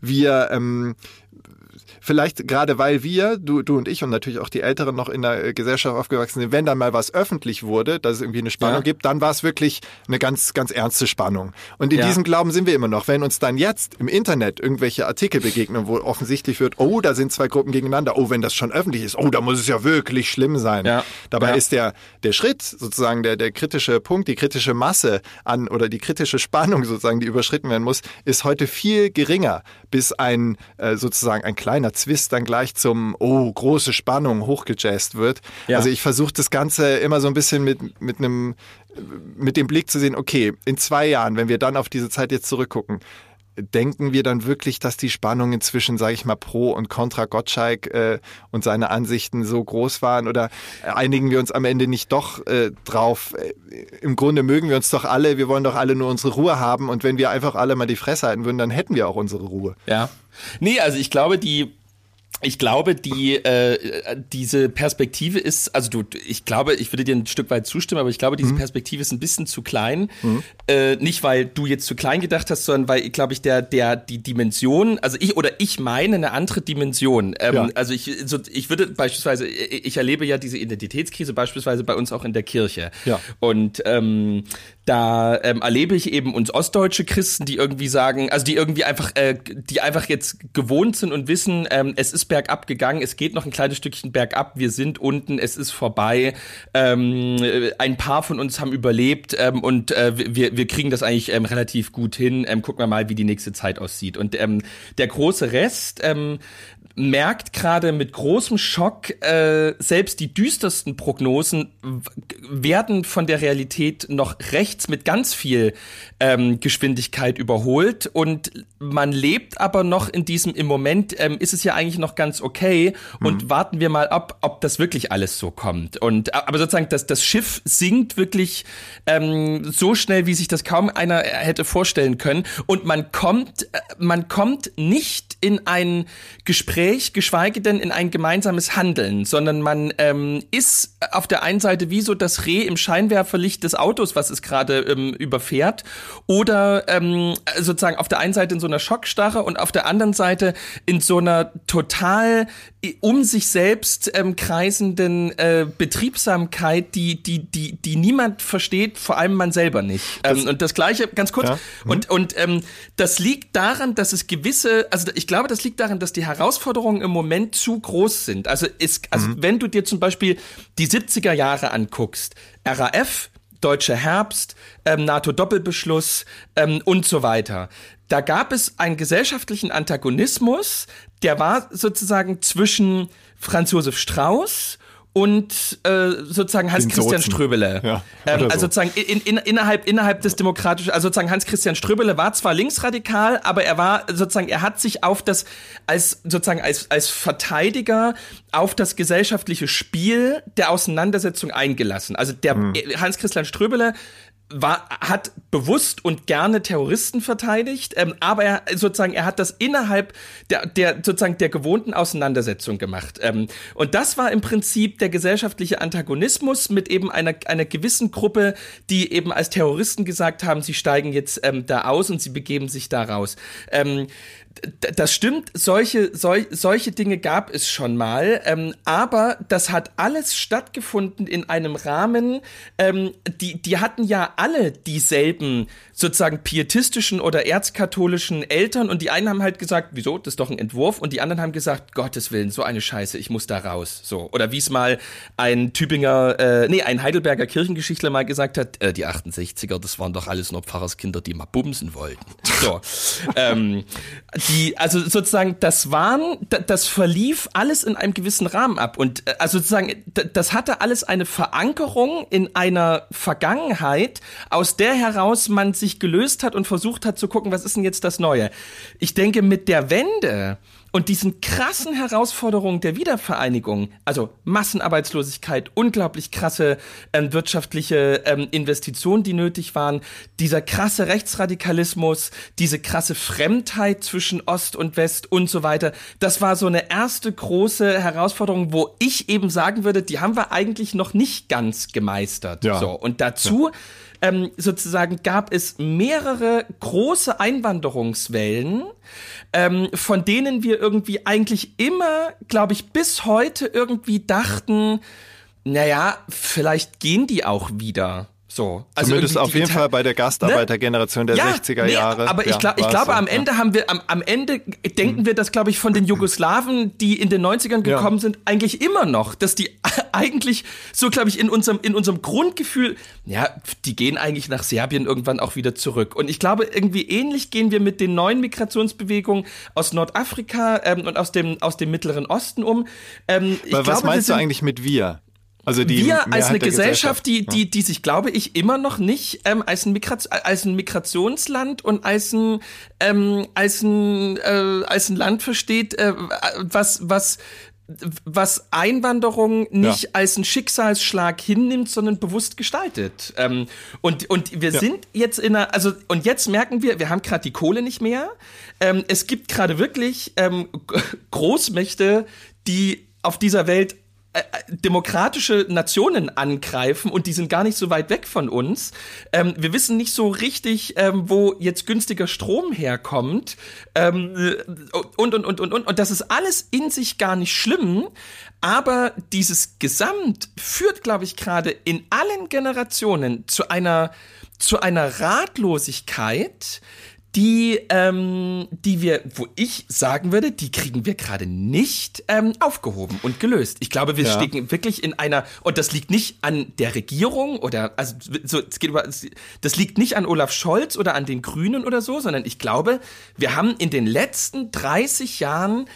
wir ähm, vielleicht gerade weil wir, du, du und ich und natürlich auch die Älteren noch in der Gesellschaft aufgewachsen sind, wenn dann mal was öffentlich wurde, dass es irgendwie eine Spannung ja. gibt, dann war es wirklich eine ganz, ganz ernste Spannung. Und in ja. diesem Glauben sind wir immer noch. Wenn uns dann jetzt im Internet irgendwelche Artikel begegnen, wo offensichtlich wird, oh, da sind zwei Gruppen gegeneinander, oh, wenn das schon öffentlich ist, oh, da muss es ja wirklich schlimm sein. Ja. Dabei ist der, der Schritt, sozusagen der, der kritische Punkt, die kritische Masse an oder die kritische Spannung sozusagen, die überschritten werden muss, ist heute viel geringer, bis ein äh, sozusagen ein kleiner Zwist dann gleich zum, oh, große Spannung hochgejazzt wird. Ja. Also ich versuche das Ganze immer so ein bisschen mit, mit einem, mit dem Blick zu sehen, okay, in zwei Jahren, wenn wir dann auf diese Zeit jetzt zurückgucken, denken wir dann wirklich, dass die Spannung inzwischen, sage ich mal, pro und contra Gottschalk äh, und seine Ansichten so groß waren? Oder einigen wir uns am Ende nicht doch äh, drauf? Äh, Im Grunde mögen wir uns doch alle, wir wollen doch alle nur unsere Ruhe haben und wenn wir einfach alle mal die Fresse halten würden, dann hätten wir auch unsere Ruhe.
Ja. Nee, also ich glaube, die ich glaube, die äh, diese Perspektive ist, also du, ich glaube, ich würde dir ein Stück weit zustimmen, aber ich glaube, diese mhm. Perspektive ist ein bisschen zu klein. Mhm. Äh, nicht, weil du jetzt zu klein gedacht hast, sondern weil, glaube ich, der, der, die Dimension, also ich oder ich meine eine andere Dimension. Ähm, ja. Also ich, so, ich würde beispielsweise, ich erlebe ja diese Identitätskrise beispielsweise bei uns auch in der Kirche. Ja. Und ähm, da ähm, erlebe ich eben uns ostdeutsche Christen, die irgendwie sagen, also die irgendwie einfach, äh, die einfach jetzt gewohnt sind und wissen, ähm, es ist bergab gegangen, es geht noch ein kleines Stückchen bergab, wir sind unten, es ist vorbei. Ähm, ein paar von uns haben überlebt ähm, und äh, wir, wir kriegen das eigentlich ähm, relativ gut hin. Ähm, gucken wir mal, wie die nächste Zeit aussieht. Und ähm, der große Rest, ähm, merkt gerade mit großem Schock, äh, selbst die düstersten Prognosen werden von der Realität noch rechts mit ganz viel ähm, Geschwindigkeit überholt und man lebt aber noch in diesem, im Moment ähm, ist es ja eigentlich noch ganz okay und mhm. warten wir mal ab, ob das wirklich alles so kommt. Und aber sozusagen, dass das Schiff sinkt wirklich ähm, so schnell, wie sich das kaum einer hätte vorstellen können und man kommt, äh, man kommt nicht in ein Gespräch Gespräch, geschweige denn in ein gemeinsames Handeln, sondern man ähm, ist auf der einen Seite wie so das Reh im Scheinwerferlicht des Autos, was es gerade ähm, überfährt, oder ähm, sozusagen auf der einen Seite in so einer Schockstarre und auf der anderen Seite in so einer total um sich selbst ähm, kreisenden äh, Betriebsamkeit, die, die, die, die niemand versteht, vor allem man selber nicht. Ähm, und das gleiche, ganz kurz, ja. mhm. und, und ähm, das liegt daran, dass es gewisse, also ich glaube, das liegt daran, dass die Herausforderungen im Moment zu groß sind. Also, ist, also mhm. wenn du dir zum Beispiel die 70er Jahre anguckst, RAF, Deutscher Herbst, ähm, NATO-Doppelbeschluss ähm, und so weiter da gab es einen gesellschaftlichen Antagonismus, der war sozusagen zwischen Franz Josef Strauß und äh, sozusagen Hans-Christian Ströbele. Ja, ähm, also so. sozusagen in, in, innerhalb, innerhalb des demokratischen, also sozusagen Hans-Christian Ströbele war zwar linksradikal, aber er war sozusagen, er hat sich auf das, als sozusagen als, als Verteidiger auf das gesellschaftliche Spiel der Auseinandersetzung eingelassen. Also der hm. Hans-Christian Ströbele war, hat bewusst und gerne Terroristen verteidigt, ähm, aber er sozusagen, er hat das innerhalb der, der sozusagen der gewohnten Auseinandersetzung gemacht. Ähm, und das war im Prinzip der gesellschaftliche Antagonismus mit eben einer, einer gewissen Gruppe, die eben als Terroristen gesagt haben, sie steigen jetzt ähm, da aus und sie begeben sich da raus. Ähm, das stimmt, solche, sol, solche Dinge gab es schon mal, ähm, aber das hat alles stattgefunden in einem Rahmen, ähm, die, die hatten ja alle dieselben sozusagen pietistischen oder erzkatholischen Eltern und die einen haben halt gesagt, wieso, das ist doch ein Entwurf und die anderen haben gesagt, Gottes Willen, so eine Scheiße, ich muss da raus, so. Oder wie es mal ein Tübinger, äh, nee, ein Heidelberger Kirchengeschichtler mal gesagt hat, äh, die 68er, das waren doch alles nur Pfarrerskinder, die mal bumsen wollten. So. ähm, die, also sozusagen, das waren, das verlief alles in einem gewissen Rahmen ab und äh, also sozusagen, das hatte alles eine Verankerung in einer Vergangenheit, aus der heraus man sich gelöst hat und versucht hat zu gucken, was ist denn jetzt das Neue. Ich denke, mit der Wende und diesen krassen Herausforderungen der Wiedervereinigung, also Massenarbeitslosigkeit, unglaublich krasse ähm, wirtschaftliche ähm, Investitionen, die nötig waren, dieser krasse Rechtsradikalismus, diese krasse Fremdheit zwischen Ost und West und so weiter, das war so eine erste große Herausforderung, wo ich eben sagen würde, die haben wir eigentlich noch nicht ganz gemeistert. Ja. So und dazu ja ähm, sozusagen gab es mehrere große Einwanderungswellen, ähm, von denen wir irgendwie eigentlich immer, glaube ich, bis heute irgendwie dachten, naja, vielleicht gehen die auch wieder. So,
also Zumindest auf jeden Fall bei der Gastarbeitergeneration ne? der ja, 60er nee, Jahre.
Aber ich, ja, glaub, ich glaube, so, am Ende ja. haben wir, am, am Ende denken wir das, glaube ich, von den Jugoslawen, die in den 90ern gekommen ja. sind, eigentlich immer noch, dass die eigentlich so, glaube ich, in unserem, in unserem Grundgefühl, ja, die gehen eigentlich nach Serbien irgendwann auch wieder zurück. Und ich glaube, irgendwie ähnlich gehen wir mit den neuen Migrationsbewegungen aus Nordafrika ähm, und aus dem, aus dem Mittleren Osten um.
Ähm, was glaube, meinst du eigentlich mit wir?
Also die wir als eine Gesellschaft, die, die, die sich, glaube ich, immer noch nicht ähm, als, ein als ein Migrationsland und als ein, ähm, als ein, äh, als ein Land versteht, äh, was, was was Einwanderung nicht ja. als einen Schicksalsschlag hinnimmt, sondern bewusst gestaltet. Ähm, und, und wir ja. sind jetzt in einer, also, und jetzt merken wir, wir haben gerade die Kohle nicht mehr. Ähm, es gibt gerade wirklich ähm, Großmächte, die auf dieser Welt demokratische Nationen angreifen und die sind gar nicht so weit weg von uns. Ähm, wir wissen nicht so richtig, ähm, wo jetzt günstiger Strom herkommt ähm, und, und, und, und, und. Und das ist alles in sich gar nicht schlimm, aber dieses Gesamt führt, glaube ich, gerade in allen Generationen zu einer, zu einer Ratlosigkeit, die, ähm, die wir, wo ich sagen würde, die kriegen wir gerade nicht ähm, aufgehoben und gelöst. Ich glaube, wir ja. stecken wirklich in einer, und das liegt nicht an der Regierung oder, also, so, es geht über, das liegt nicht an Olaf Scholz oder an den Grünen oder so, sondern ich glaube, wir haben in den letzten 30 Jahren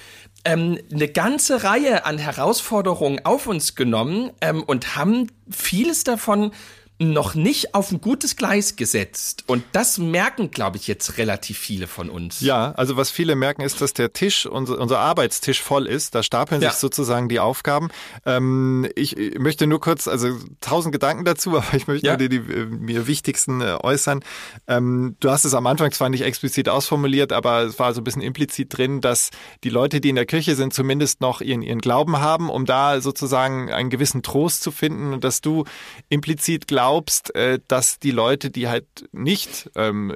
ähm, eine ganze Reihe an Herausforderungen auf uns genommen ähm, und haben vieles davon noch nicht auf ein gutes Gleis gesetzt. Und das merken, glaube ich, jetzt relativ viele von uns.
Ja, also was viele merken, ist, dass der Tisch, unser, unser Arbeitstisch voll ist. Da stapeln ja. sich sozusagen die Aufgaben. Ähm, ich, ich, möchte nur kurz, also tausend Gedanken dazu, aber ich möchte ja. nur die, die äh, mir wichtigsten äh, äußern. Ähm, du hast es am Anfang zwar nicht explizit ausformuliert, aber es war so ein bisschen implizit drin, dass die Leute, die in der Kirche sind, zumindest noch ihren, ihren Glauben haben, um da sozusagen einen gewissen Trost zu finden und dass du implizit glaubst, äh, dass die Leute, die halt nicht ähm,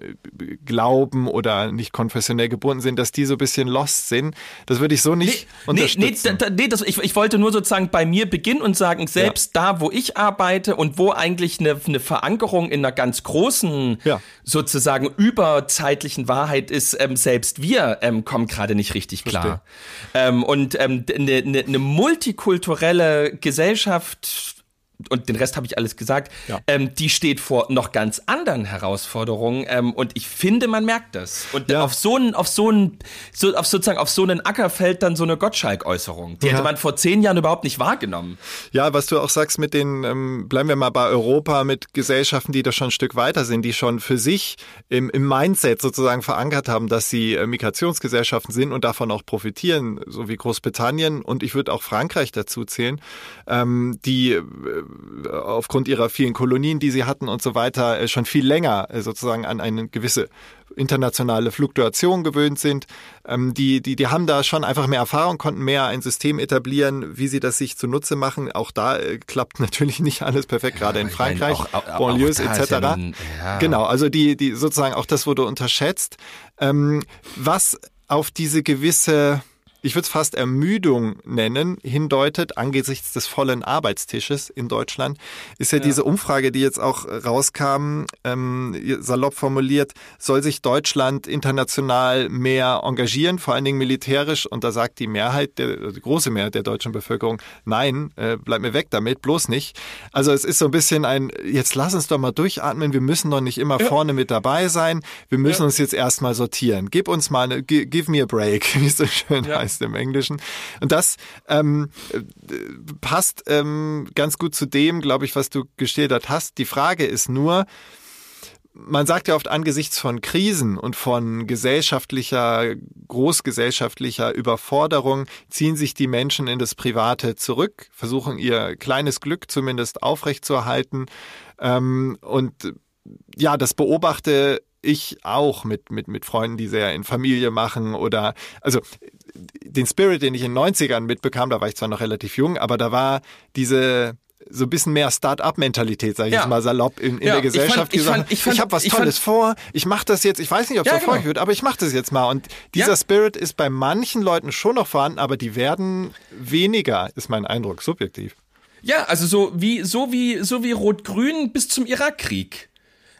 glauben oder nicht konfessionell gebunden sind, dass die so ein bisschen lost sind. Das würde ich so nicht nee, unterstützen.
Nee, nee, nee das, ich, ich wollte nur sozusagen bei mir beginnen und sagen, selbst ja. da, wo ich arbeite und wo eigentlich eine, eine Verankerung in einer ganz großen, ja. sozusagen überzeitlichen Wahrheit ist, ähm, selbst wir ähm, kommen gerade nicht richtig klar. Ähm, und ähm, eine, eine, eine multikulturelle Gesellschaft und den Rest habe ich alles gesagt, ja. ähm, die steht vor noch ganz anderen Herausforderungen ähm, und ich finde, man merkt das. Und ja. auf so einen, auf so einen, so, auf sozusagen auf so einen Acker fällt dann so eine Gottschalk-Äußerung. Die ja. hätte man vor zehn Jahren überhaupt nicht wahrgenommen.
Ja, was du auch sagst mit den, ähm, bleiben wir mal bei Europa, mit Gesellschaften, die da schon ein Stück weiter sind, die schon für sich im, im Mindset sozusagen verankert haben, dass sie äh, Migrationsgesellschaften sind und davon auch profitieren, so wie Großbritannien und ich würde auch Frankreich dazu zählen, ähm, die äh, aufgrund ihrer vielen Kolonien, die sie hatten und so weiter, äh, schon viel länger äh, sozusagen an eine gewisse internationale Fluktuation gewöhnt sind. Ähm, die, die, die haben da schon einfach mehr Erfahrung, konnten mehr ein System etablieren, wie sie das sich zunutze machen. Auch da äh, klappt natürlich nicht alles perfekt, gerade in Frankreich, meine, auch, auch, Banlieues etc. Ja nun, ja. Genau, also die, die sozusagen auch das wurde unterschätzt. Ähm, was auf diese gewisse ich würde es fast Ermüdung nennen, hindeutet angesichts des vollen Arbeitstisches in Deutschland, ist ja, ja. diese Umfrage, die jetzt auch rauskam, ähm, salopp formuliert, soll sich Deutschland international mehr engagieren, vor allen Dingen militärisch. Und da sagt die Mehrheit, der, die große Mehrheit der deutschen Bevölkerung, nein, äh, bleib mir weg damit, bloß nicht. Also es ist so ein bisschen ein, jetzt lass uns doch mal durchatmen, wir müssen doch nicht immer ja. vorne mit dabei sein, wir müssen ja. uns jetzt erstmal sortieren. Gib uns mal eine, give me a break, wie es so schön heißt heißt im Englischen. Und das ähm, passt ähm, ganz gut zu dem, glaube ich, was du geschildert hast. Die Frage ist nur, man sagt ja oft angesichts von Krisen und von gesellschaftlicher, großgesellschaftlicher Überforderung ziehen sich die Menschen in das Private zurück, versuchen ihr kleines Glück zumindest aufrechtzuerhalten. Ähm, und ja, das beobachte ich auch mit, mit, mit Freunden, die sehr in Familie machen oder, also den Spirit, den ich in den 90ern mitbekam, da war ich zwar noch relativ jung, aber da war diese so ein bisschen mehr Start-up-Mentalität, sage ich ja. jetzt mal salopp, in, in ja, der Gesellschaft. Ich, fand, ich, fand, ich, ich habe was Tolles fand, vor, ich mache das jetzt, ich weiß nicht, ob es ja, Erfolg genau. wird, aber ich mache das jetzt mal. Und dieser ja. Spirit ist bei manchen Leuten schon noch vorhanden, aber die werden weniger, ist mein Eindruck, subjektiv.
Ja, also so wie, so wie, so wie Rot-Grün bis zum Irakkrieg.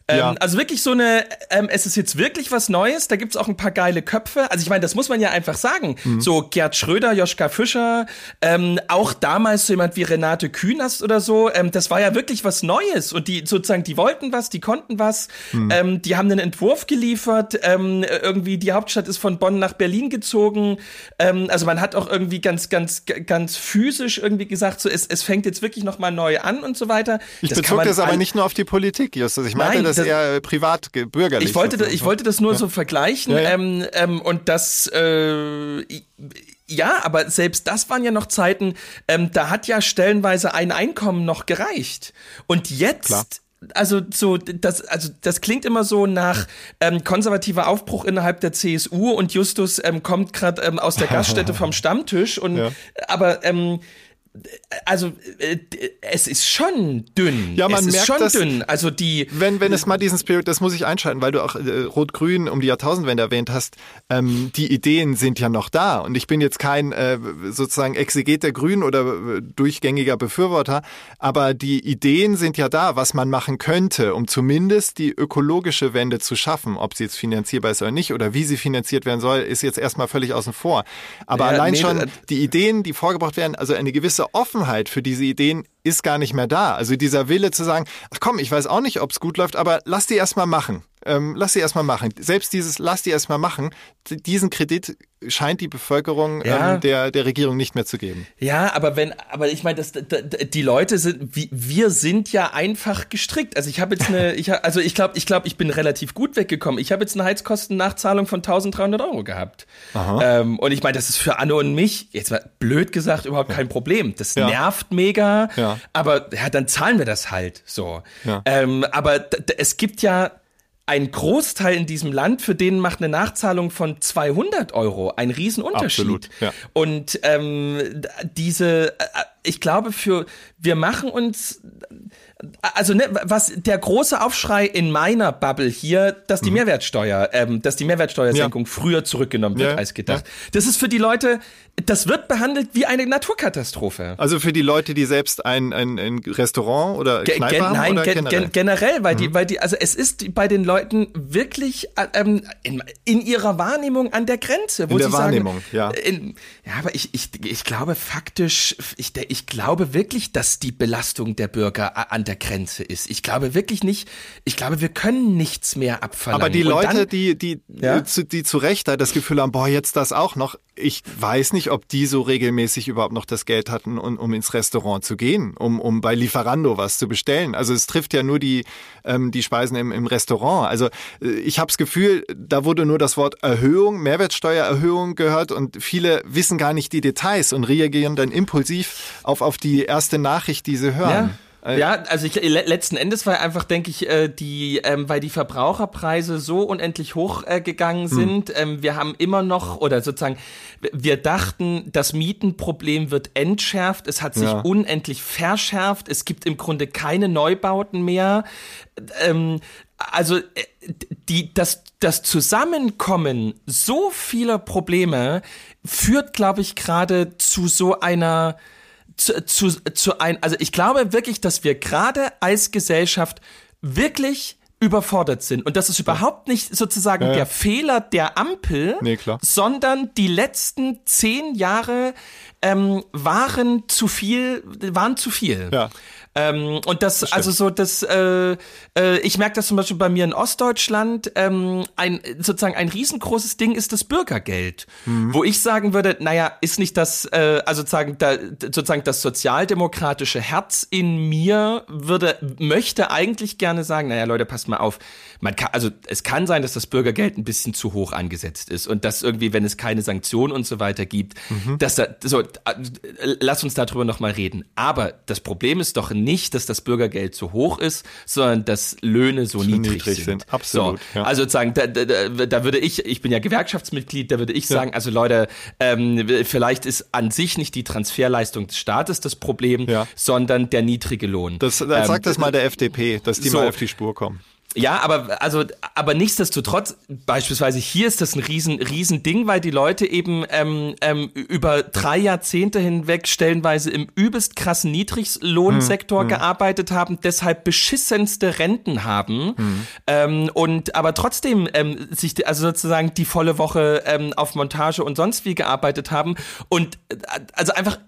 Ähm, ja. Also wirklich so eine, ähm, es ist jetzt wirklich was Neues, da gibt's auch ein paar geile Köpfe. Also ich meine, das muss man ja einfach sagen. Mhm. So Gerd Schröder, Joschka Fischer, ähm, auch damals so jemand wie Renate Künast oder so, ähm, das war ja wirklich was Neues. Und die sozusagen, die wollten was, die konnten was, mhm. ähm, die haben einen Entwurf geliefert, ähm, irgendwie die Hauptstadt ist von Bonn nach Berlin gezogen. Ähm, also man hat auch irgendwie ganz, ganz, ganz physisch irgendwie gesagt, so es, es fängt jetzt wirklich nochmal neu an und so weiter.
Ich das bezog das aber nicht nur auf die Politik, Justus. Ich meinte Nein, das, das eher privat, bürgerlich.
Ich wollte, das, ich wollte das nur ja. so vergleichen ja, ja. Ähm, ähm, und das, äh, ja, aber selbst das waren ja noch Zeiten, ähm, da hat ja stellenweise ein Einkommen noch gereicht. Und jetzt Klar also so das also das klingt immer so nach ähm, konservativer Aufbruch innerhalb der CSU und Justus ähm, kommt gerade ähm, aus der Gaststätte vom Stammtisch und ja. aber ähm, also äh, es ist schon dünn.
Ja, man
es
merkt
schon
das,
dünn. Also die
wenn wenn es mal diesen Spirit, das muss ich einschalten, weil du auch äh, Rot-Grün um die Jahrtausendwende erwähnt hast. Ähm, die Ideen sind ja noch da und ich bin jetzt kein äh, sozusagen Exeget der Grünen oder äh, durchgängiger Befürworter, aber die Ideen sind ja da, was man machen könnte, um zumindest die ökologische Wende zu schaffen. Ob sie jetzt finanzierbar ist oder nicht oder wie sie finanziert werden soll, ist jetzt erstmal völlig außen vor. Aber ja, allein nee, schon die Ideen, die vorgebracht werden, also eine gewisse Offenheit für diese Ideen ist gar nicht mehr da. Also dieser Wille zu sagen, ach komm, ich weiß auch nicht, ob es gut läuft, aber lass die erst mal machen. ähm, lass sie erstmal machen. Selbst dieses, lass die erstmal machen, diesen Kredit scheint die Bevölkerung ja. ähm, der, der Regierung nicht mehr zu geben.
Ja, aber wenn, aber ich meine, das, die Leute sind, wir sind ja einfach gestrickt. Also ich habe jetzt eine, ich, also ich glaube, ich glaube, ich bin relativ gut weggekommen. Ich habe jetzt eine Heizkostennachzahlung von 1300 Euro gehabt. Ähm, und ich meine, das ist für Anne und mich, jetzt mal blöd gesagt, überhaupt kein Problem. Das ja. nervt mega, ja. Aber ja, dann zahlen wir das halt so. Ähm, aber es gibt ja ein Großteil in diesem Land, für den macht eine Nachzahlung von 200 Euro einen Riesenunterschied. Absolut, ja. Und ähm, diese, äh, ich glaube, für wir machen uns also ne, was der große Aufschrei in meiner Bubble hier, dass die mhm. Mehrwertsteuer, ähm, dass die Mehrwertsteuersenkung ja. früher zurückgenommen wird ja, als gedacht. Ja. Das ist für die Leute, das wird behandelt wie eine Naturkatastrophe.
Also für die Leute, die selbst ein, ein, ein Restaurant oder
Ge
Kneipe
haben
nein,
oder gen generell? generell, weil mhm. die, weil die, also es ist bei den Leuten wirklich ähm, in, in ihrer Wahrnehmung an der Grenze, wo
in der
sie
Wahrnehmung,
sagen, ja. In, ja, aber ich, ich, ich glaube faktisch, ich, ich glaube wirklich, dass die Belastung der Bürger an der Grenze ist. Ich glaube wirklich nicht, ich glaube, wir können nichts mehr abverlangen.
Aber die Leute, dann, die, die, ja? die, die zu Recht das Gefühl haben, boah, jetzt das auch noch, ich weiß nicht, ob die so regelmäßig überhaupt noch das Geld hatten, um, um ins Restaurant zu gehen, um, um bei Lieferando was zu bestellen. Also es trifft ja nur die, ähm, die Speisen im, im Restaurant. Also äh, ich habe das Gefühl, da wurde nur das Wort Erhöhung, Mehrwertsteuererhöhung gehört und viele wissen gar nicht die Details und reagieren dann impulsiv auf, auf die erste Nachricht, die sie hören.
Ja. Äh, ja, also ich, letzten Endes war einfach, denke ich, äh, die, ähm, weil die Verbraucherpreise so unendlich hoch äh, gegangen hm. sind. Hm. Ähm, wir haben immer noch, oder sozusagen, wir dachten, das Mietenproblem wird entschärft. Es hat sich ja. unendlich verschärft. Es gibt im Grunde keine Neubauten mehr. Ähm, also die, das, das Zusammenkommen so vieler Probleme führt, glaube ich, gerade zu so einer zu, zu, zu ein, also ich glaube wirklich, dass wir gerade als Gesellschaft wirklich überfordert sind. Und das ist überhaupt nicht sozusagen ja, ja. der Fehler der Ampel,
nee,
sondern die letzten zehn Jahre ähm, waren zu viel, waren zu viel.
Ja.
Ähm, und das, das also so das, äh, äh, ich merke das zum Beispiel bei mir in Ostdeutschland, ähm, ein sozusagen ein riesengroßes Ding ist das Bürgergeld, mhm. wo ich sagen würde, naja, ist nicht das, äh, also sozusagen, da, sozusagen das sozialdemokratische Herz in mir würde, möchte eigentlich gerne sagen, naja, Leute, passt mal auf, man kann, also es kann sein, dass das Bürgergeld ein bisschen zu hoch angesetzt ist und dass irgendwie, wenn es keine Sanktionen und so weiter gibt, mhm. dass da, so, äh, lass uns darüber nochmal reden. Aber das Problem ist doch nicht, dass das Bürgergeld zu hoch ist, sondern dass Löhne so niedrig, niedrig, sind. sind.
Absolut.
So, ja. Also sozusagen, da, da, da würde ich, ich bin ja Gewerkschaftsmitglied, da würde ich sagen, also Leute, ähm, vielleicht ist an sich nicht die Transferleistung des Staates das Problem, ja. sondern der niedrige Lohn.
Das, das ähm, sagt das mal der FDP, dass die so, mal auf die Spur kommen.
Ja, aber also, aber nichtsdestotrotz, beispielsweise hier ist das ein riesen, riesen Ding, weil die Leute eben ähm, ähm, über drei Jahrzehnte hinweg stellenweise im übelst krassen Niedriglohnsektor hm, hm. gearbeitet haben, deshalb beschissenste Renten haben hm. ähm, und aber trotzdem ähm, sich also sozusagen die volle Woche ähm, auf Montage und sonst wie gearbeitet haben und äh, also einfach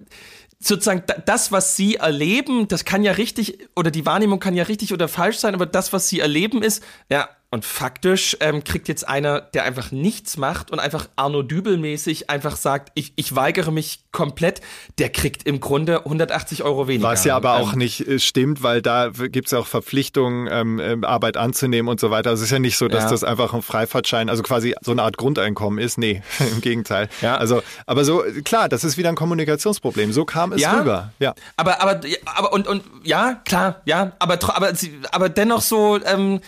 sozusagen das, was sie erleben, das kann ja richtig, oder die Wahrnehmung kann ja richtig oder falsch sein, aber das, was sie erleben, ist, ja, und faktisch ähm, kriegt jetzt einer, der einfach nichts macht und einfach Arno Dübel-mäßig einfach sagt, ich, ich weigere mich komplett, der kriegt im Grunde 180 Euro weniger.
Was ja aber ähm, auch nicht äh, stimmt, weil da gibt's ja auch Verpflichtungen, ähm, ähm, Arbeit anzunehmen und so weiter. Also es ist ja nicht so, dass ja. das einfach ein Freifahrtschein, also quasi so eine Art Grundeinkommen ist. Nee, im Gegenteil. Ja. Also, aber so, klar, das ist wieder ein Kommunikationsproblem. So kam es ja, rüber. Ja.
Aber, aber, aber, und, und, ja, klar, ja, aber, aber, aber dennoch so, ähm,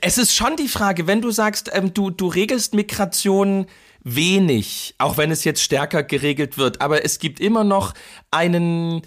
es ist schon die Frage, wenn du sagst, ähm, du, du regelst Migration wenig, auch wenn es jetzt stärker geregelt wird, aber es gibt immer noch einen,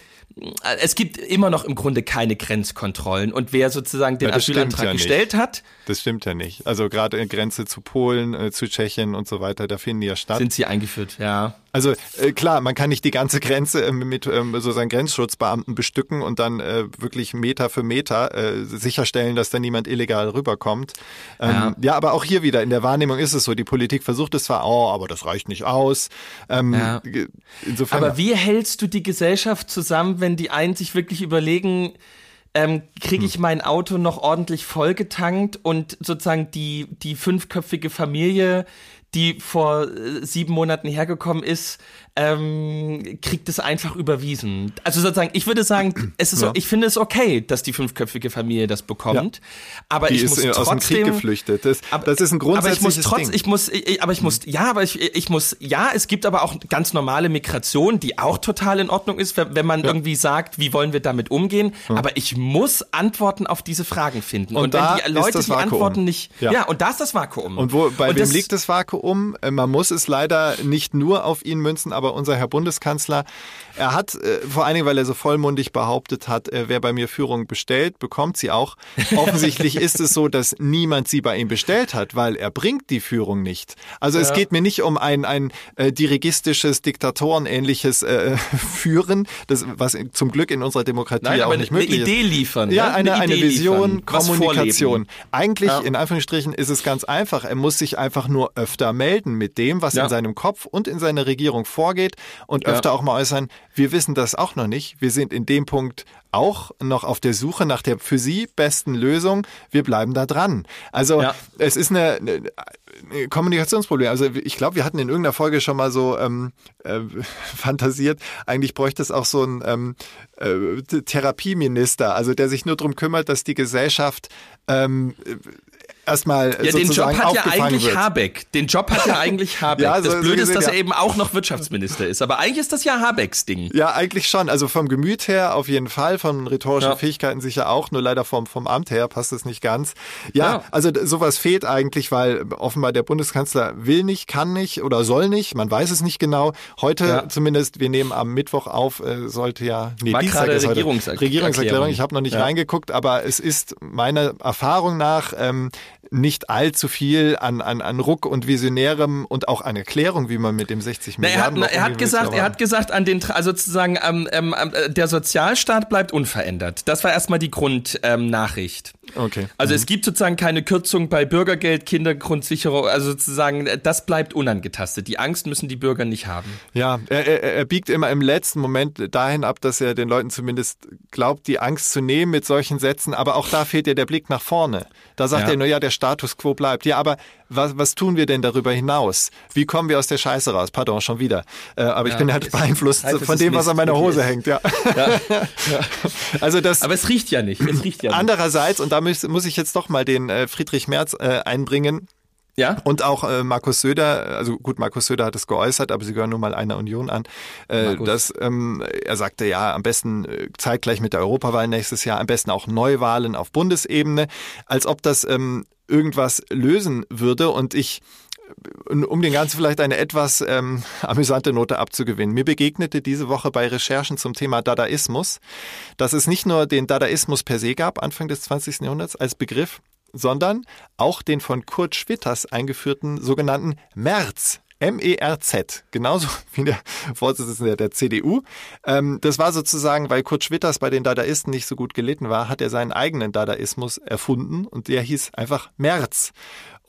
es gibt immer noch im Grunde keine Grenzkontrollen und wer sozusagen den ja, Asylantrag ja gestellt hat.
Das stimmt ja nicht. Also gerade Grenze zu Polen, äh, zu Tschechien und so weiter, da finden die ja statt.
Sind sie eingeführt, ja.
Also äh, klar, man kann nicht die ganze Grenze äh, mit ähm, so seinen Grenzschutzbeamten bestücken und dann äh, wirklich Meter für Meter äh, sicherstellen, dass da niemand illegal rüberkommt. Ähm, ja. ja, aber auch hier wieder in der Wahrnehmung ist es so, die Politik versucht es zwar, oh, aber das reicht nicht aus. Ähm, ja.
insofern, aber wie hältst du die Gesellschaft zusammen, wenn die einen sich wirklich überlegen, ähm, kriege ich hm. mein Auto noch ordentlich vollgetankt und sozusagen die, die fünfköpfige Familie, die vor äh, sieben Monaten hergekommen ist, ähm, kriegt es einfach überwiesen. Also sozusagen, ich würde sagen, es ist, ja. ich finde es okay, dass die fünfköpfige Familie das bekommt. Ja. Aber
die
ich
ist
muss trotzdem,
aus dem Krieg geflüchtet. Das,
aber,
das ist ein grundsätzliches
aber ich muss trotz,
Ding.
ich muss, ich, aber ich muss, ja, aber ich, ich muss, ja, es gibt aber auch ganz normale Migration, die auch total in Ordnung ist, wenn man ja. irgendwie sagt, wie wollen wir damit umgehen. Aber ich muss Antworten auf diese Fragen finden.
Und, und wenn die Leute die
Antworten nicht,
ja.
ja, und da ist das Vakuum.
Und wo, bei und wem das, liegt das Vakuum? Äh, man muss es leider nicht nur auf ihn münzen, aber unser Herr Bundeskanzler er hat, äh, vor allen Dingen, weil er so vollmundig behauptet hat, äh, wer bei mir Führung bestellt, bekommt sie auch. Offensichtlich ist es so, dass niemand sie bei ihm bestellt hat, weil er bringt die Führung nicht. Also ja. es geht mir nicht um ein, ein äh, dirigistisches, diktatorenähnliches äh, Führen, das, was zum Glück in unserer Demokratie Nein, auch nicht möglich
ist. Eine Idee liefern.
Ja, eine, eine, eine Vision, liefern, Kommunikation. Eigentlich, ja. in Anführungsstrichen, ist es ganz einfach. Er muss sich einfach nur öfter melden mit dem, was ja. in seinem Kopf und in seiner Regierung vorgeht und öfter auch mal äußern, wir wissen das auch noch nicht. Wir sind in dem Punkt auch noch auf der Suche nach der für Sie besten Lösung. Wir bleiben da dran. Also ja. es ist eine, eine, Kommunikationsproblem. Also ich glaube, wir hatten in irgendeiner Folge schon mal so ähm, äh, fantasiert. Eigentlich bräuchte es auch so einen ähm, äh, Therapieminister, also der sich nur darum kümmert, dass die Gesellschaft ähm, erstmal
ja,
den
Job hat ja eigentlich
wird.
Habeck. Den Job hat ja eigentlich Habeck. ja, so, das Blöde gesehen, ist, dass ja. er eben auch noch Wirtschaftsminister ist. Aber eigentlich ist das ja Habecks Ding.
Ja, eigentlich schon. Also vom Gemüt her auf jeden Fall, von rhetorischen ja. Fähigkeiten sicher auch. Nur leider vom, vom Amt her passt es nicht ganz. Ja, also sowas fehlt eigentlich, weil offenbar der Bundeskanzler will nicht, kann nicht oder soll nicht. Man weiß es nicht genau. Heute zumindest, wir nehmen am Mittwoch auf, äh, sollte ja,
nee, War Dienstag ist heute.
Regierungserklärung. Ich habe noch nicht reingeguckt, aber es ist meiner Erfahrung nach ähm, nicht allzu viel an, an, an Ruck und Visionärem und auch an Erklärung, wie man mit dem 60
Na,
Milliarden.
Er hat, er hat gesagt, er hat gesagt, an den, also sozusagen, ähm, ähm, der Sozialstaat bleibt unverändert. Das war erstmal die Grundnachricht.
Ähm, okay.
Also mhm. es gibt sozusagen keine Kürzung bei Bürgergeld, Kindergrundsicherung, also sozusagen, das bleibt unangetastet. Die Angst müssen die Bürger nicht haben.
Ja, er, er, er biegt immer im letzten Moment dahin ab, dass er den Leuten zumindest glaubt, die Angst zu nehmen mit solchen Sätzen, aber auch da fehlt ja der Blick nach vorne. Da sagt ja. er nur, ja, der Status quo bleibt. Ja, aber was, was tun wir denn darüber hinaus? Wie kommen wir aus der Scheiße raus? Pardon, schon wieder. Äh, aber ich ja, bin halt beeinflusst von dem, was an meiner Hose hängt. Ja. ja.
Also das. Aber es riecht ja nicht. Es riecht ja
nicht. Andererseits, und da muss, muss ich jetzt doch mal den äh, Friedrich Merz äh, einbringen.
Ja.
Und auch äh, Markus Söder, also gut, Markus Söder hat es geäußert, aber sie gehören nun mal einer Union an. Äh, dass, ähm, er sagte ja, am besten äh, zeitgleich mit der Europawahl nächstes Jahr, am besten auch Neuwahlen auf Bundesebene, als ob das ähm, irgendwas lösen würde. Und ich um den Ganzen vielleicht eine etwas ähm, amüsante Note abzugewinnen. Mir begegnete diese Woche bei Recherchen zum Thema Dadaismus, dass es nicht nur den Dadaismus per se gab, Anfang des 20. Jahrhunderts als Begriff, sondern auch den von Kurt Schwitters eingeführten sogenannten März. M-E-R-Z, genauso wie der Vorsitzende der CDU. Ähm, das war sozusagen, weil Kurt Schwitters bei den Dadaisten nicht so gut gelitten war, hat er seinen eigenen Dadaismus erfunden und der hieß einfach März.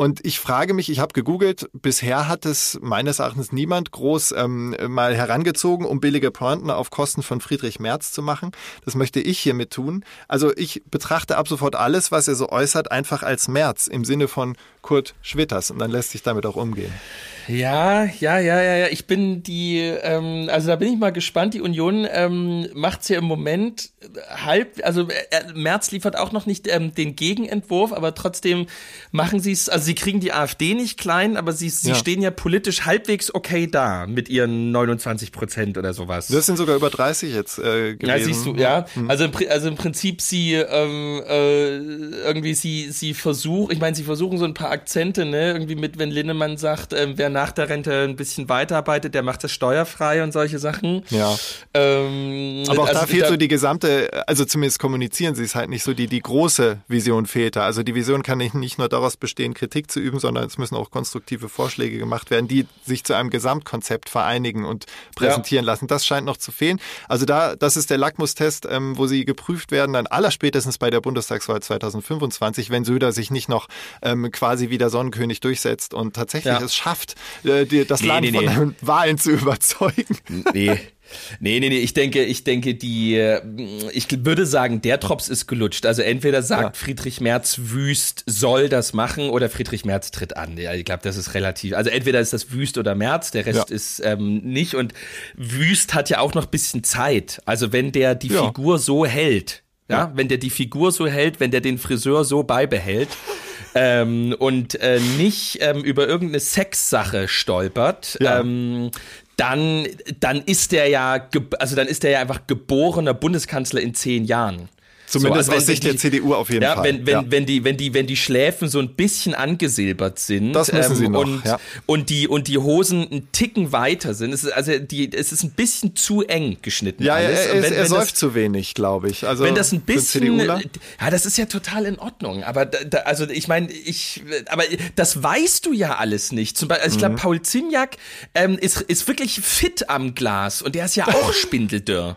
Und ich frage mich, ich habe gegoogelt, bisher hat es meines Erachtens niemand groß ähm, mal herangezogen, um billige Pointen auf Kosten von Friedrich Merz zu machen. Das möchte ich hiermit tun. Also ich betrachte ab sofort alles, was er so äußert, einfach als Merz im Sinne von Kurt Schwitters und dann lässt sich damit auch umgehen.
Ja, ja, ja, ja, ja. Ich bin die, ähm, also da bin ich mal gespannt. Die Union ähm, macht's ja im Moment halb, also äh, Merz liefert auch noch nicht ähm, den Gegenentwurf, aber trotzdem machen sie es, also sie kriegen die AfD nicht klein, aber sie, sie ja. stehen ja politisch halbwegs okay da mit ihren 29 Prozent oder sowas.
Das sind sogar über 30 jetzt äh, gewesen.
Ja, siehst du, ja. Hm. Also, im, also im Prinzip sie ähm, äh, irgendwie sie sie versuchen, ich meine, sie versuchen so ein paar Akzente, ne, irgendwie mit, wenn Linnemann sagt, äh, wer nach der Rente ein bisschen weiterarbeitet, der macht das steuerfrei und solche Sachen.
Ja. Ähm, Aber auch also da fehlt da, so die gesamte, also zumindest kommunizieren sie es halt nicht so, die, die große Vision fehlt da. Also die Vision kann nicht, nicht nur daraus bestehen, Kritik zu üben, sondern es müssen auch konstruktive Vorschläge gemacht werden, die sich zu einem Gesamtkonzept vereinigen und präsentieren ja. lassen. Das scheint noch zu fehlen. Also da, das ist der Lackmustest, ähm, wo sie geprüft werden, dann allerspätestens bei der Bundestagswahl 2025, wenn Söder sich nicht noch ähm, quasi wie der Sonnenkönig durchsetzt und tatsächlich ja. es schafft, äh, die, das nee, Land nee, von nee. Wahlen zu überzeugen.
Nee. Nee, nee, nee, ich denke, ich denke, die, äh, ich würde sagen, der Drops ist gelutscht. Also entweder sagt ja. Friedrich Merz Wüst soll das machen oder Friedrich Merz tritt an. Ja, ich glaube, das ist relativ, also entweder ist das Wüst oder Merz, der Rest ja. ist ähm, nicht und Wüst hat ja auch noch bisschen Zeit. Also wenn der die ja. Figur so hält, ja, wenn der die Figur so hält, wenn der den Friseur so beibehält, ähm, und äh, nicht ähm, über irgendeine Sexsache stolpert, ja. ähm, dann, dann ist der ja, also dann ist der ja einfach geborener Bundeskanzler in zehn Jahren.
Zumindest so, also aus Sicht der CDU auf jeden
ja,
Fall.
Wenn, wenn, ja. wenn, die, wenn, die, wenn die Schläfen so ein bisschen angesilbert sind
das müssen ähm, sie noch,
und,
ja.
und, die, und die Hosen ein Ticken weiter sind, es ist, also die, es ist ein bisschen zu eng geschnitten.
Ja,
alles.
er, er, wenn, er säuft zu wenig, glaube ich. Also
wenn das ein bisschen, ja, das ist ja total in Ordnung. Aber da, also ich meine, ich, aber das weißt du ja alles nicht. Zum Beispiel, also ich glaube, mhm. Paul Zimjak ähm, ist, ist wirklich fit am Glas und der ist ja auch spindeldürr.